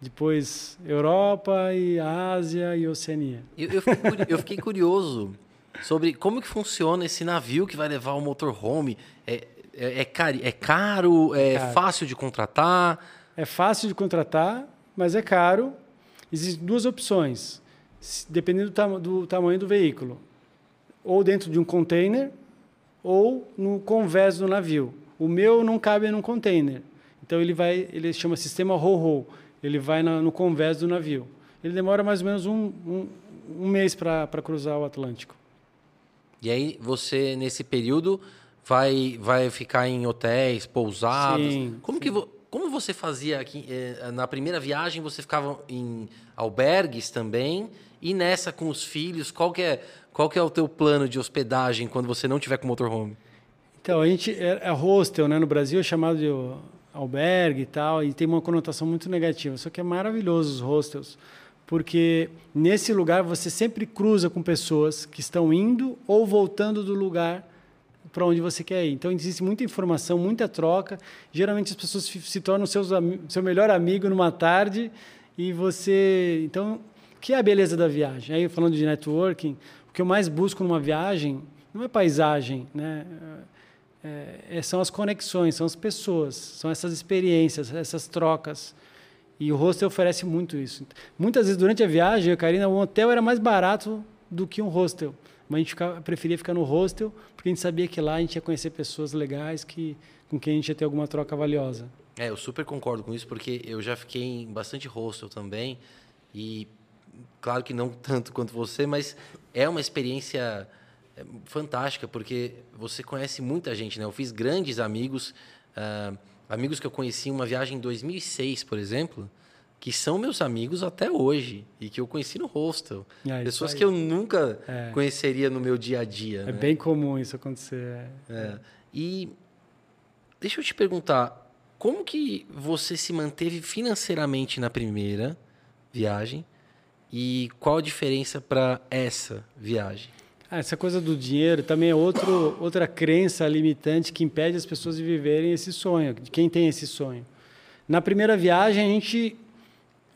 Depois Europa e Ásia e Oceania. Eu, eu, fiquei, eu fiquei curioso sobre como que funciona esse navio que vai levar o motorhome. É, é, é, caro, é caro, é caro. fácil de contratar? É fácil de contratar, mas é caro. Existem duas opções, dependendo do, tam do tamanho do veículo. Ou dentro de um container, ou no convés do navio. O meu não cabe num container. Então ele vai, ele chama sistema ro-ro. Ele vai na, no convés do navio. Ele demora mais ou menos um, um, um mês para cruzar o Atlântico. E aí você nesse período vai vai ficar em hotéis, pousados. Sim, como sim. que vo, como você fazia aqui eh, na primeira viagem? Você ficava em albergues também e nessa com os filhos? Qual que é qual que é o teu plano de hospedagem quando você não tiver com motorhome? Então a gente é, é hostel, né? No Brasil é chamado de albergue e tal e tem uma conotação muito negativa. Só que é maravilhoso os hostels porque nesse lugar você sempre cruza com pessoas que estão indo ou voltando do lugar para onde você quer ir. Então existe muita informação, muita troca. Geralmente as pessoas se tornam seus, seu melhor amigo numa tarde e você, então, que é a beleza da viagem? Aí falando de networking, o que eu mais busco numa viagem não é paisagem, né? É, é, são as conexões, são as pessoas, são essas experiências, essas trocas. E o hostel oferece muito isso. Muitas vezes durante a viagem, a Karina, o hotel era mais barato do que um hostel. Mas a gente ficava, preferia ficar no hostel, porque a gente sabia que lá a gente ia conhecer pessoas legais que, com quem a gente ia ter alguma troca valiosa. É, eu super concordo com isso, porque eu já fiquei em bastante hostel também. E claro que não tanto quanto você, mas é uma experiência é, fantástica, porque você conhece muita gente, né? Eu fiz grandes amigos, uh, amigos que eu conheci em uma viagem em 2006, por exemplo, que são meus amigos até hoje e que eu conheci no hostel. É, Pessoas que eu nunca é. conheceria no meu dia a dia. É né? bem comum isso acontecer. É. é. E deixa eu te perguntar, como que você se manteve financeiramente na primeira viagem e qual a diferença para essa viagem? Ah, essa coisa do dinheiro também é outro, outra crença limitante que impede as pessoas de viverem esse sonho, de quem tem esse sonho. Na primeira viagem, a gente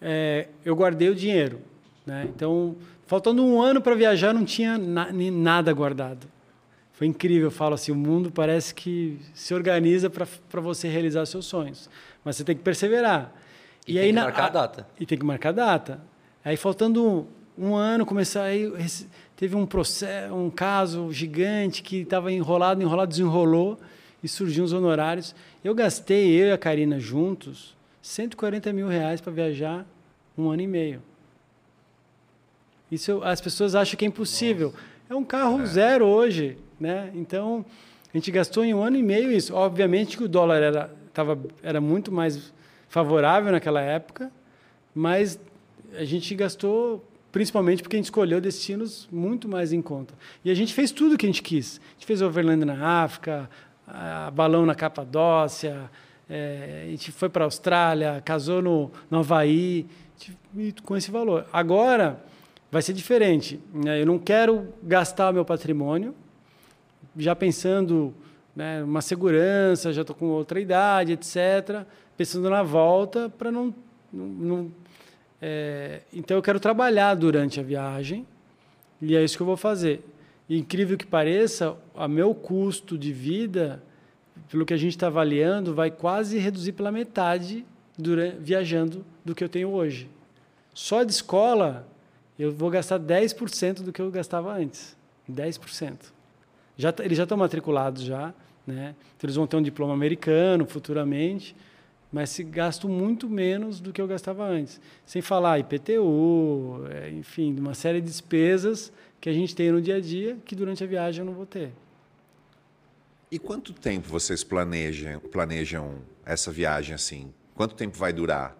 é, eu guardei o dinheiro. Né? Então, faltando um ano para viajar, não tinha na, nada guardado. Foi incrível, eu falo assim, o mundo parece que se organiza para você realizar seus sonhos. Mas você tem que perseverar. E, e tem aí, que marcar a, a data. E tem que marcar a data. Aí, faltando um, um ano, começar aí, teve um processo, um caso gigante que estava enrolado, enrolado, desenrolou e surgiu os honorários. Eu gastei, eu e a Karina juntos, 140 mil reais para viajar um ano e meio. Isso as pessoas acham que é impossível. Nossa. É um carro é. zero hoje, né? Então a gente gastou em um ano e meio isso. Obviamente que o dólar era, tava, era muito mais favorável naquela época, mas a gente gastou principalmente porque a gente escolheu destinos muito mais em conta. E a gente fez tudo o que a gente quis. A gente fez Overland na África, balão na Capadócia, é, a gente foi para a Austrália, casou no, no Havaí, com esse valor. Agora vai ser diferente. Né? Eu não quero gastar meu patrimônio, já pensando né, uma segurança, já estou com outra idade, etc. Pensando na volta para não, não, não É, então eu quero trabalhar durante a viagem e é isso que eu vou fazer. Incrível que pareça, a meu custo de vida, pelo que a gente está avaliando, vai quase reduzir pela metade durante, viajando do que eu tenho hoje. Só de escola, eu vou gastar 10% do que eu gastava antes. 10%. Já, tá, eles já estão matriculados já, né? Então, eles vão ter um diploma americano futuramente mas se gasto muito menos do que eu gastava antes. Sem falar IPTU, é, enfim, uma série de despesas que a gente tem no dia a dia que durante a viagem eu não vou ter. E quanto tempo vocês planejam, planejam essa viagem assim? Quanto tempo vai durar?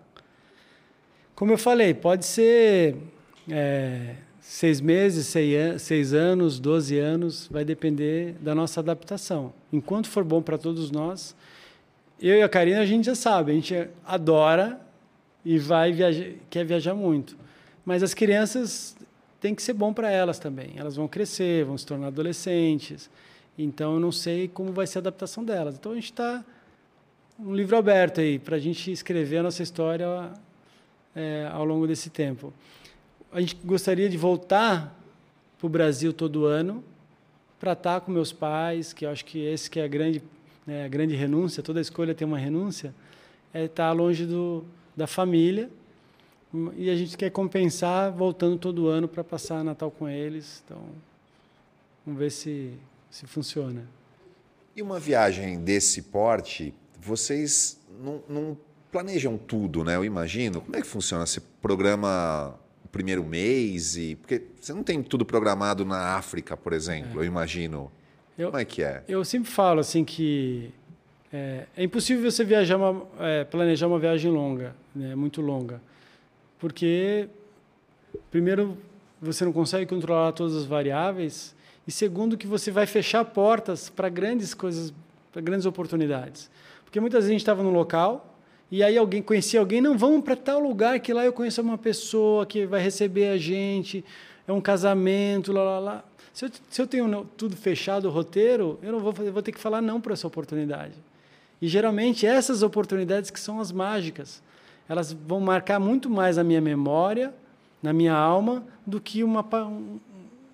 Como eu falei, pode ser é, seis meses, seis anos, doze anos, vai depender da nossa adaptação. Enquanto for bom para todos nós, eu e a Karina, a gente já sabe, a gente adora e vai viajar, quer viajar muito. Mas as crianças tem que ser bom para elas também. Elas vão crescer, vão se tornar adolescentes. Então eu não sei como vai ser a adaptação delas. Então a gente está um livro aberto aí para a gente escrever a nossa história é, ao longo desse tempo. A gente gostaria de voltar para o Brasil todo ano para estar tá com meus pais, que eu acho que esse que é a grande né, a grande renúncia, toda escolha tem uma renúncia, é estar longe do, da família. E a gente quer compensar voltando todo ano para passar Natal com eles. Então, vamos ver se, se funciona. E uma viagem desse porte, vocês não, não planejam tudo, né? Eu imagino. Como é que funciona? Você programa o primeiro mês e porque você não tem tudo programado na África, por exemplo. É. Eu imagino. Eu, Como é que é? Eu sempre falo assim que é, é impossível você viajar uma, é, planejar uma viagem longa, né, muito longa, porque primeiro você não consegue controlar todas as variáveis e segundo que você vai fechar portas para grandes coisas, para grandes oportunidades, porque muitas vezes a gente estava no local e aí alguém conhecia alguém, não vamos para tal lugar que lá eu conheço uma pessoa que vai receber a gente, é um casamento, lá lá lá. Se eu, se eu tenho tudo fechado, o roteiro, eu não vou, vou ter que falar não para essa oportunidade. E geralmente essas oportunidades que são as mágicas, elas vão marcar muito mais a minha memória, na minha alma, do que uma, um,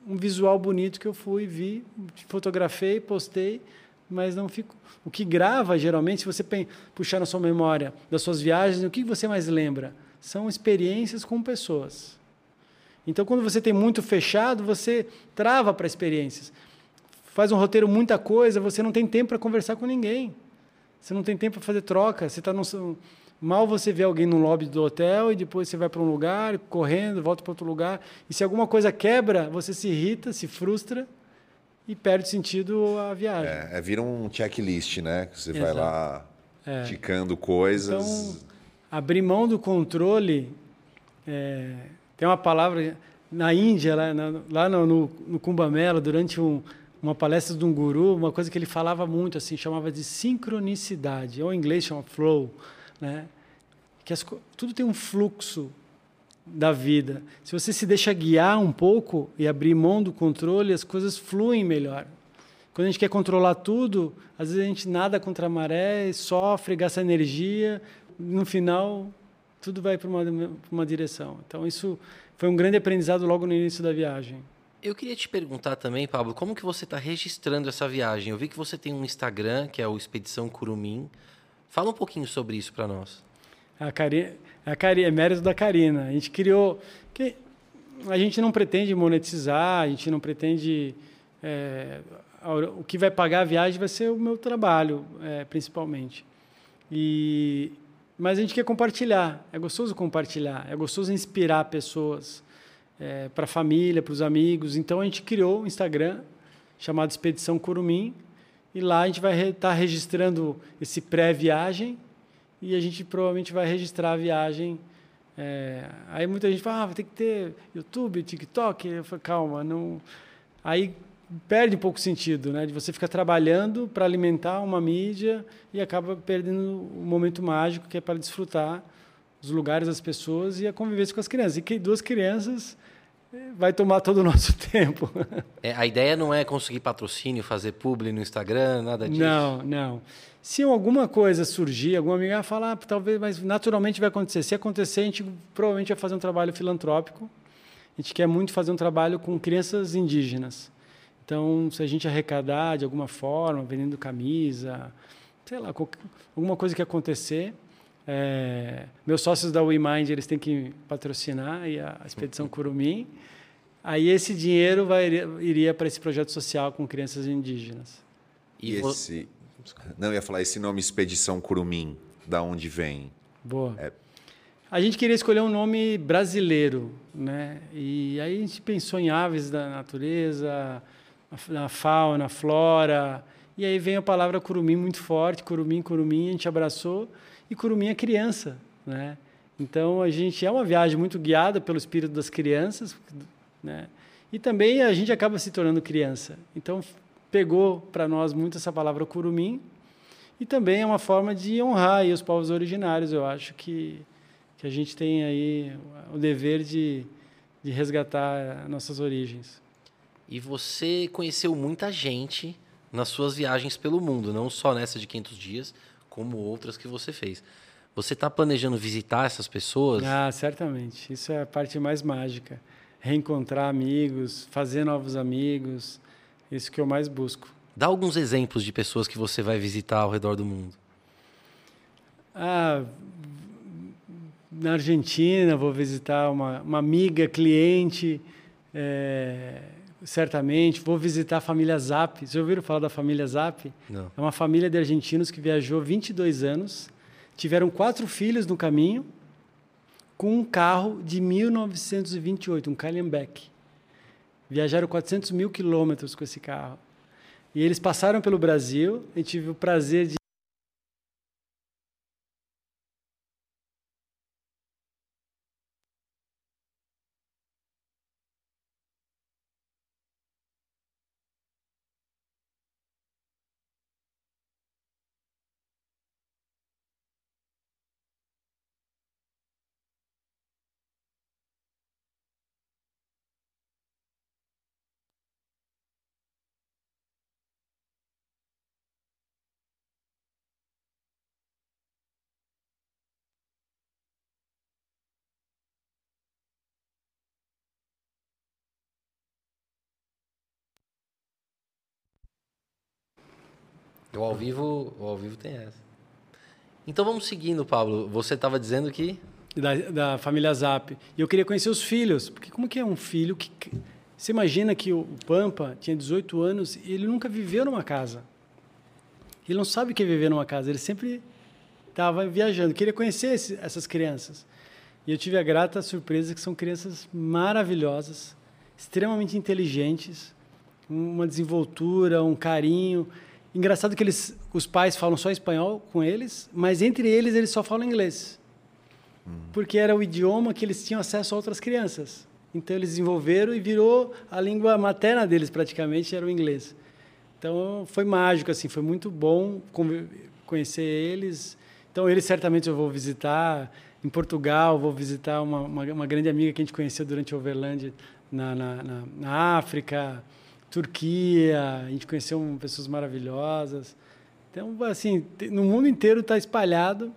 um visual bonito que eu fui, vi, fotografei, postei, mas não fico. O que grava, geralmente, se você puxar na sua memória das suas viagens, o que você mais lembra? São experiências com pessoas. Então, quando você tem muito fechado, você trava para experiências. Faz um roteiro, muita coisa, você não tem tempo para conversar com ninguém. Você não tem tempo para fazer troca. Você tá mal você vê alguém no lobby do hotel e depois você vai para um lugar, correndo, volta para outro lugar. E se alguma coisa quebra, você se irrita, se frustra e perde sentido a viagem. É, é vira um checklist, né? Que você Exato. vai lá é. ticando coisas. Então, abrir mão do controle é, tem uma palavra na Índia, lá, na, lá no, no, no durante um, uma palestra de um guru, uma coisa que ele falava muito, assim, chamava de sincronicidade, ou em inglês chama flow, né? Que as, tudo tem um fluxo da vida. Se você se deixa guiar um pouco e abrir mão do controle, as coisas fluem melhor. Quando a gente quer controlar tudo, às vezes a gente nada contra a maré, sofre, gasta energia, no final tudo vai para uma, uma direção. Então, isso foi um grande aprendizado logo no início da viagem. Eu queria te perguntar também, Pablo, como que você está registrando essa viagem? Eu vi que você tem um Instagram, que é o Expedição Curumim. Fala um pouquinho sobre isso para nós. A Karina, a Karina, é mérito da Karina. A gente criou... Que a gente não pretende monetizar, a gente não pretende... É, o que vai pagar a viagem vai ser o meu trabalho, é, principalmente. E mas a gente quer compartilhar. É gostoso compartilhar, é gostoso inspirar pessoas, é, para a família, para os amigos. Então a gente criou um Instagram chamado Expedição Curumim e lá a gente vai estar tá registrando esse pré-viagem e a gente provavelmente vai registrar a viagem. É, aí muita gente fala, ah, ter que ter YouTube, TikTok. Eu falo, calma, não. Aí perde um pouco o sentido, né? De você ficar trabalhando para alimentar uma mídia e acaba perdendo o momento mágico que é para desfrutar os lugares, as pessoas e a convivência com as crianças. E que duas crianças vai tomar todo o nosso tempo. É, a ideia não é conseguir patrocínio, fazer publi no Instagram, nada disso. Não, não. Se alguma coisa surgir, alguma amiga vai falar, ah, talvez, mas naturalmente vai acontecer. Se acontecer, a gente provavelmente vai fazer um trabalho filantrópico. A gente quer muito fazer um trabalho com crianças indígenas. Então, se a gente arrecadar de alguma forma, vendendo camisa, sei lá, alguma coisa que acontecer, é, meus sócios da WeMind, eles têm que patrocinar e a Expedição Curumim. Aí esse dinheiro vai, iria para esse projeto social com crianças indígenas. E esse... Não, ia falar esse nome Expedição Curumim, da onde vem? Boa. É... A gente queria escolher um nome brasileiro, né? E aí a gente pensou em aves da natureza, na fauna, flora. E aí vem a palavra curumim muito forte, curumim, curumim, a gente abraçou e curumim é criança, né? Então a gente é uma viagem muito guiada pelo espírito das crianças, né? E também a gente acaba se tornando criança. Então pegou para nós muito essa palavra curumim e também é uma forma de honrar os povos originários. Eu acho que que a gente tem aí o dever de, de resgatar nossas origens. E você conheceu muita gente nas suas viagens pelo mundo, não só nessa de 500 dias, como outras que você fez. Você está planejando visitar essas pessoas? Ah, certamente. Isso é a parte mais mágica. Reencontrar amigos, fazer novos amigos. Isso que eu mais busco. Dá alguns exemplos de pessoas que você vai visitar ao redor do mundo. Ah, na Argentina, vou visitar uma, uma amiga, cliente. É, certamente. Vou visitar a família Zap. Vocês ouviram falar da família Zap? Não. É uma família de argentinos que viajou 22 anos, tiveram quatro filhos no caminho, com um carro de 1928, um Callenbeck. Viajaram 400 mil quilômetros com esse carro. E eles passaram pelo Brasil. Eu tive o prazer de O ao vivo, o ao vivo tem essa. Então vamos seguindo, Pablo. Você estava dizendo que da, da família Zap. E eu queria conhecer os filhos, porque como que é um filho que você imagina que o Pampa tinha 18 anos e ele nunca viveu numa casa. Ele não sabe o que é viver numa casa, ele sempre estava viajando. Queria conhecer esse, essas crianças. E eu tive a grata surpresa que são crianças maravilhosas, extremamente inteligentes, uma desenvoltura, um carinho. Engraçado que eles, os pais falam só espanhol com eles, mas entre eles eles só falam inglês. Porque era o idioma que eles tinham acesso a outras crianças. Então eles desenvolveram e virou a língua materna deles praticamente era o inglês. Então foi mágico assim, foi muito bom conhecer eles. Então eles certamente eu vou visitar em Portugal, vou visitar uma, uma, uma grande amiga que a gente conheceu durante o Overland na, na, na, na África. Turquia, a gente conheceu pessoas maravilhosas. Então, assim, no mundo inteiro está espalhado.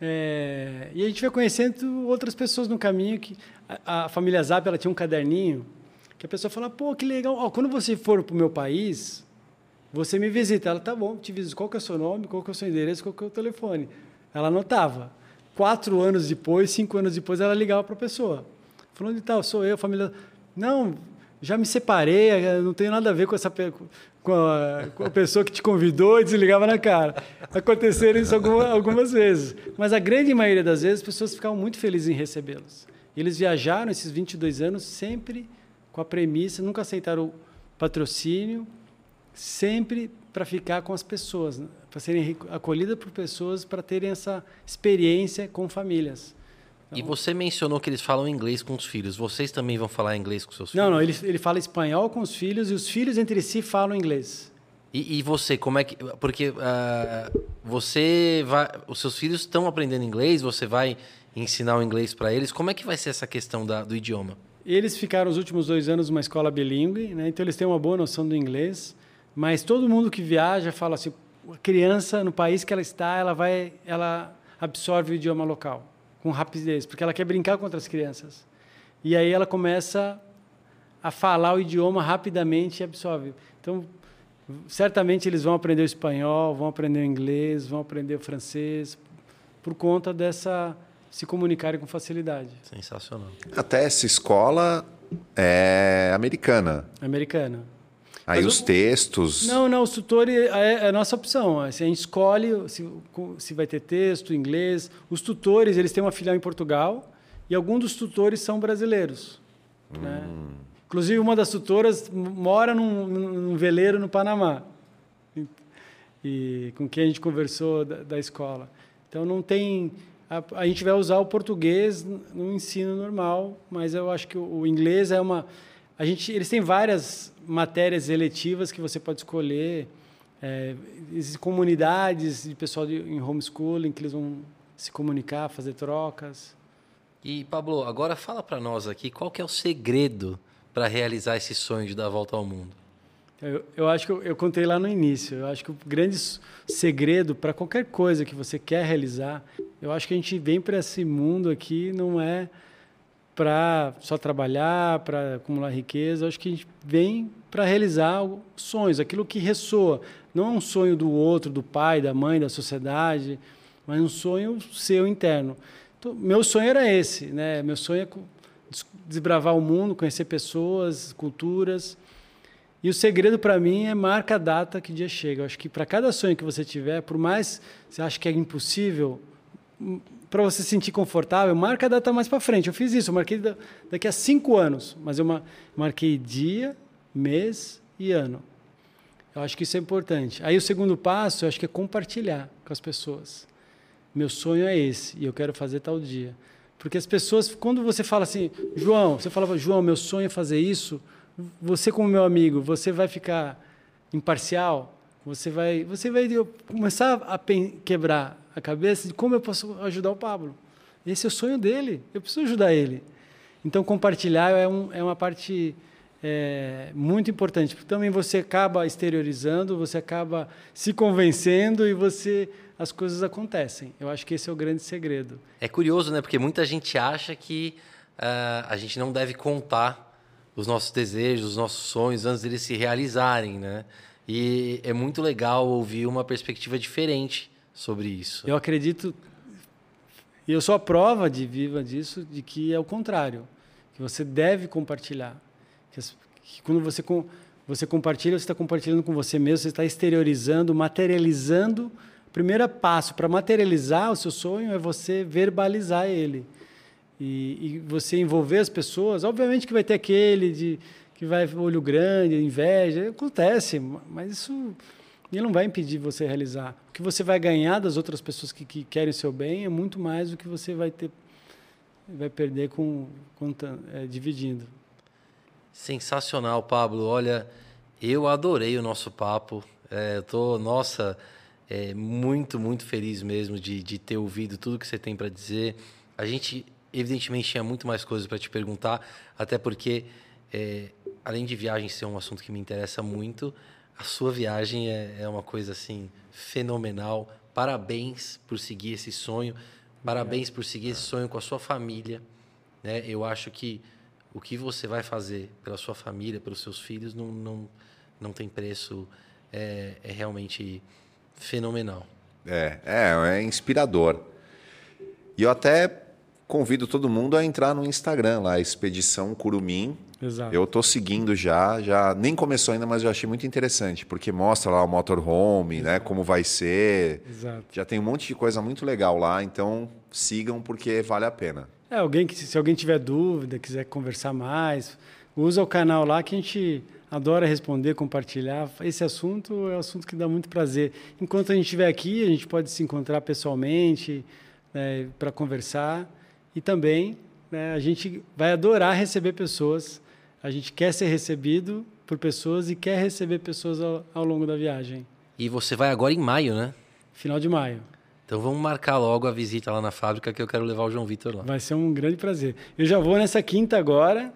É, e a gente vai conhecendo outras pessoas no caminho. que A, a, família Zap ela tinha um caderninho que a pessoa fala, pô, que legal. Ó, quando você for para o meu país, você me visita. Ela, tá bom, te visito. Qual que é o seu nome, qual que é o seu endereço, qual que é o telefone. Ela anotava. Quatro anos depois, cinco anos depois, ela ligava para a pessoa. Falando de tal, sou eu, família... Não, já me separei, eh, não tenho nada a ver com essa com a, com a pessoa que te convidou e desligava na cara. Aconteceram isso algumas, algumas vezes. Mas a grande maioria das vezes, as pessoas ficavam muito felizes em recebê-los. Eles viajaram esses 22 anos sempre com a premissa, nunca aceitaram patrocínio, sempre para ficar com as pessoas, né? para serem acolhidas por pessoas, para terem essa experiência com famílias. E você mencionou que eles falam inglês com os filhos. Vocês também vão falar inglês com seus filhos? Não, não. Ele, ele fala espanhol com os filhos e os filhos entre si falam inglês. E, e você, como é que... Porque uh, você vai... Os seus filhos estão aprendendo inglês, você vai ensinar o inglês para eles. Como é que vai ser essa questão da, do idioma? eles ficaram os últimos dois anos numa escola bilíngue, né? então eles têm uma boa noção do inglês, mas todo mundo que viaja fala assim, a criança no país que ela está, ela vai, ela absorve o idioma local com rapidez, porque ela quer brincar com outras crianças. E aí ela começa a falar o idioma rapidamente e absorve. Então, certamente eles vão aprender o espanhol, vão aprender o inglês, vão aprender o francês, por conta dessa se comunicarem com facilidade. Sensacional. Até essa escola é americana. Americana. Aí Mas os textos. Não, não, os tutores é, é a nossa opção. Assim, a gente escolhe se, se vai ter texto, inglês. Os tutores, eles têm uma filial em Portugal e alguns dos tutores são brasileiros. né? Inclusive, uma das tutoras mora num, num veleiro no Panamá, e, com quem a gente conversou da, da escola. Então, não tem... A, a gente vai usar o português no- no ensino normal, mas eu acho que o, o inglês é uma... A gente, eles têm várias matérias eletivas que você pode escolher. É, existem comunidades de pessoal de, em homeschooling que eles vão se comunicar, fazer trocas. E, Pablo, agora fala para nós aqui qual que é o segredo para realizar esse sonho de dar a volta ao mundo. Eu, eu acho que eu, eu contei lá no início. Eu acho que o grande segredo para qualquer coisa que você quer realizar, eu acho que a gente vem para esse mundo aqui não é para só trabalhar, para acumular riqueza. Acho que a gente vem para realizar sonhos, aquilo que ressoa. Não é um sonho do outro, do pai, da mãe, da sociedade, mas um sonho seu interno. Então, meu sonho era esse, né? Meu sonho é desbravar o mundo, conhecer pessoas, culturas. E o segredo para mim é marca a data que dia chega. Eu acho que para cada sonho que você tiver, por mais que você ache que é impossível, para você se sentir confortável, marca a data mais para frente. Eu fiz isso, eu marquei da- daqui a cinco anos, mas eu ma- marquei dia, mês e ano. Eu acho que isso é importante. Aí o segundo passo, eu acho que é compartilhar com as pessoas. Meu sonho é esse e eu quero fazer tal dia. Porque as pessoas, quando você fala assim, João, você falava, João, meu sonho é fazer isso, você como meu amigo, você vai ficar imparcial, você vai, você vai começar a quebrar a cabeça de como eu posso ajudar o Pablo. Esse é o sonho dele, eu preciso ajudar ele. Então compartilhar é, um, é uma parte é, muito importante. porque Também você acaba exteriorizando, você acaba se convencendo e você as coisas acontecem. Eu acho que esse é o grande segredo. É curioso, né? Porque muita gente acha que ah, a gente não deve contar os nossos desejos, os nossos sonhos antes deles se realizarem, né? E é muito legal ouvir uma perspectiva diferente sobre isso. Eu acredito, e eu sou a prova de viva disso, de que é o contrário, que você deve compartilhar. Que, que quando você, com, você compartilha, você está compartilhando com você mesmo, você está exteriorizando, materializando. O primeiro passo para materializar o seu sonho é você verbalizar ele. E, e você envolver as pessoas, obviamente que vai ter aquele de que vai olho grande, inveja, acontece, mas isso ele não vai impedir você realizar. O que você vai ganhar das outras pessoas que, que querem o seu bem é muito mais do que você vai ter vai perder com, com é, dividindo. Sensacional, Pablo. Olha, eu adorei o nosso papo. É, eu tô, nossa, é, muito, muito feliz mesmo de, de ter ouvido tudo que você tem para dizer. A gente, evidentemente, tinha muito mais coisas para te perguntar, até porque, é, além de viagem ser um assunto que me interessa muito, a sua viagem é, é uma coisa assim fenomenal. Parabéns por seguir esse sonho. Parabéns por seguir esse sonho com a sua família. Né? Eu acho que o que você vai fazer pela sua família, pelos seus filhos, não, não, não tem preço. É, é realmente fenomenal. É, é, é inspirador. E eu até convido todo mundo a entrar no Instagram lá, Expedição Curumim. Exato. Eu tô seguindo já, já nem começou ainda, mas eu achei muito interessante, porque mostra lá o motorhome, né, como vai ser. Exato. Já tem um monte de coisa muito legal lá, então sigam porque vale a pena. É, alguém que se alguém tiver dúvida, quiser conversar mais, usa o canal lá que a gente adora responder, compartilhar. Esse assunto é um assunto que dá muito prazer. Enquanto a gente estiver aqui, a gente pode se encontrar pessoalmente para conversar e também né, a gente vai adorar receber pessoas. A gente quer ser recebido por pessoas e quer receber pessoas ao, ao longo da viagem. E você vai agora em maio, né? Final de maio. Então vamos marcar logo a visita lá na fábrica que eu quero levar o João Vitor lá. Vai ser um grande prazer. Eu já vou nessa quinta agora,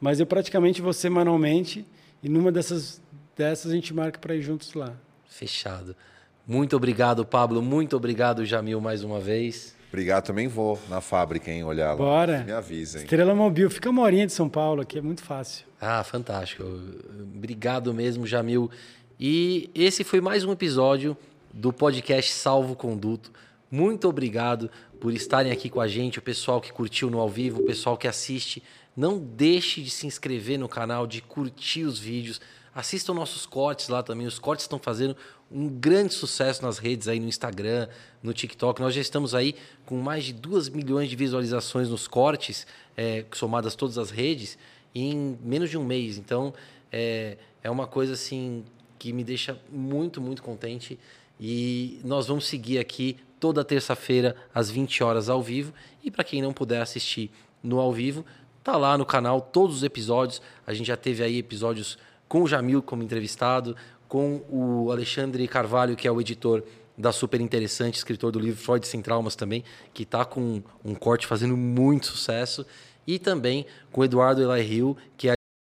Mas eu praticamente vou semanalmente e numa dessas, dessas a gente marca para ir juntos lá. Fechado. Muito obrigado, Pablo. Muito obrigado, Jamil, mais uma vez. Obrigado, também vou na fábrica, hein, olhar lá. Bora. Me avisem. Estrela Mobil, fica uma horinha de São Paulo aqui, é muito fácil. Ah, fantástico. Obrigado mesmo, Jamil. E esse foi mais um episódio do podcast Salvo Conduto. Muito obrigado por estarem aqui com a gente, o pessoal que curtiu no ao vivo, o pessoal que assiste. Não deixe de se inscrever no canal, de curtir os vídeos. Assistam nossos cortes lá também. Os cortes estão fazendo um grande sucesso nas redes aí no Instagram, no TikTok. Nós já estamos aí com mais de 2 milhões de visualizações nos cortes, é, somadas todas as redes, em menos de um mês. Então, é, é uma coisa assim que me deixa muito, muito contente. E nós vamos seguir aqui toda terça-feira às 20 horas ao vivo. E para quem não puder assistir no ao vivo, tá lá no canal todos os episódios. A gente já teve aí episódios com o Jamil como entrevistado, com o Alexandre Carvalho, que é o editor da Super Interessante, escritor do livro Freud Sem Traumas também, que está com um corte fazendo muito sucesso, e também com o Eduardo Elai Rio, que é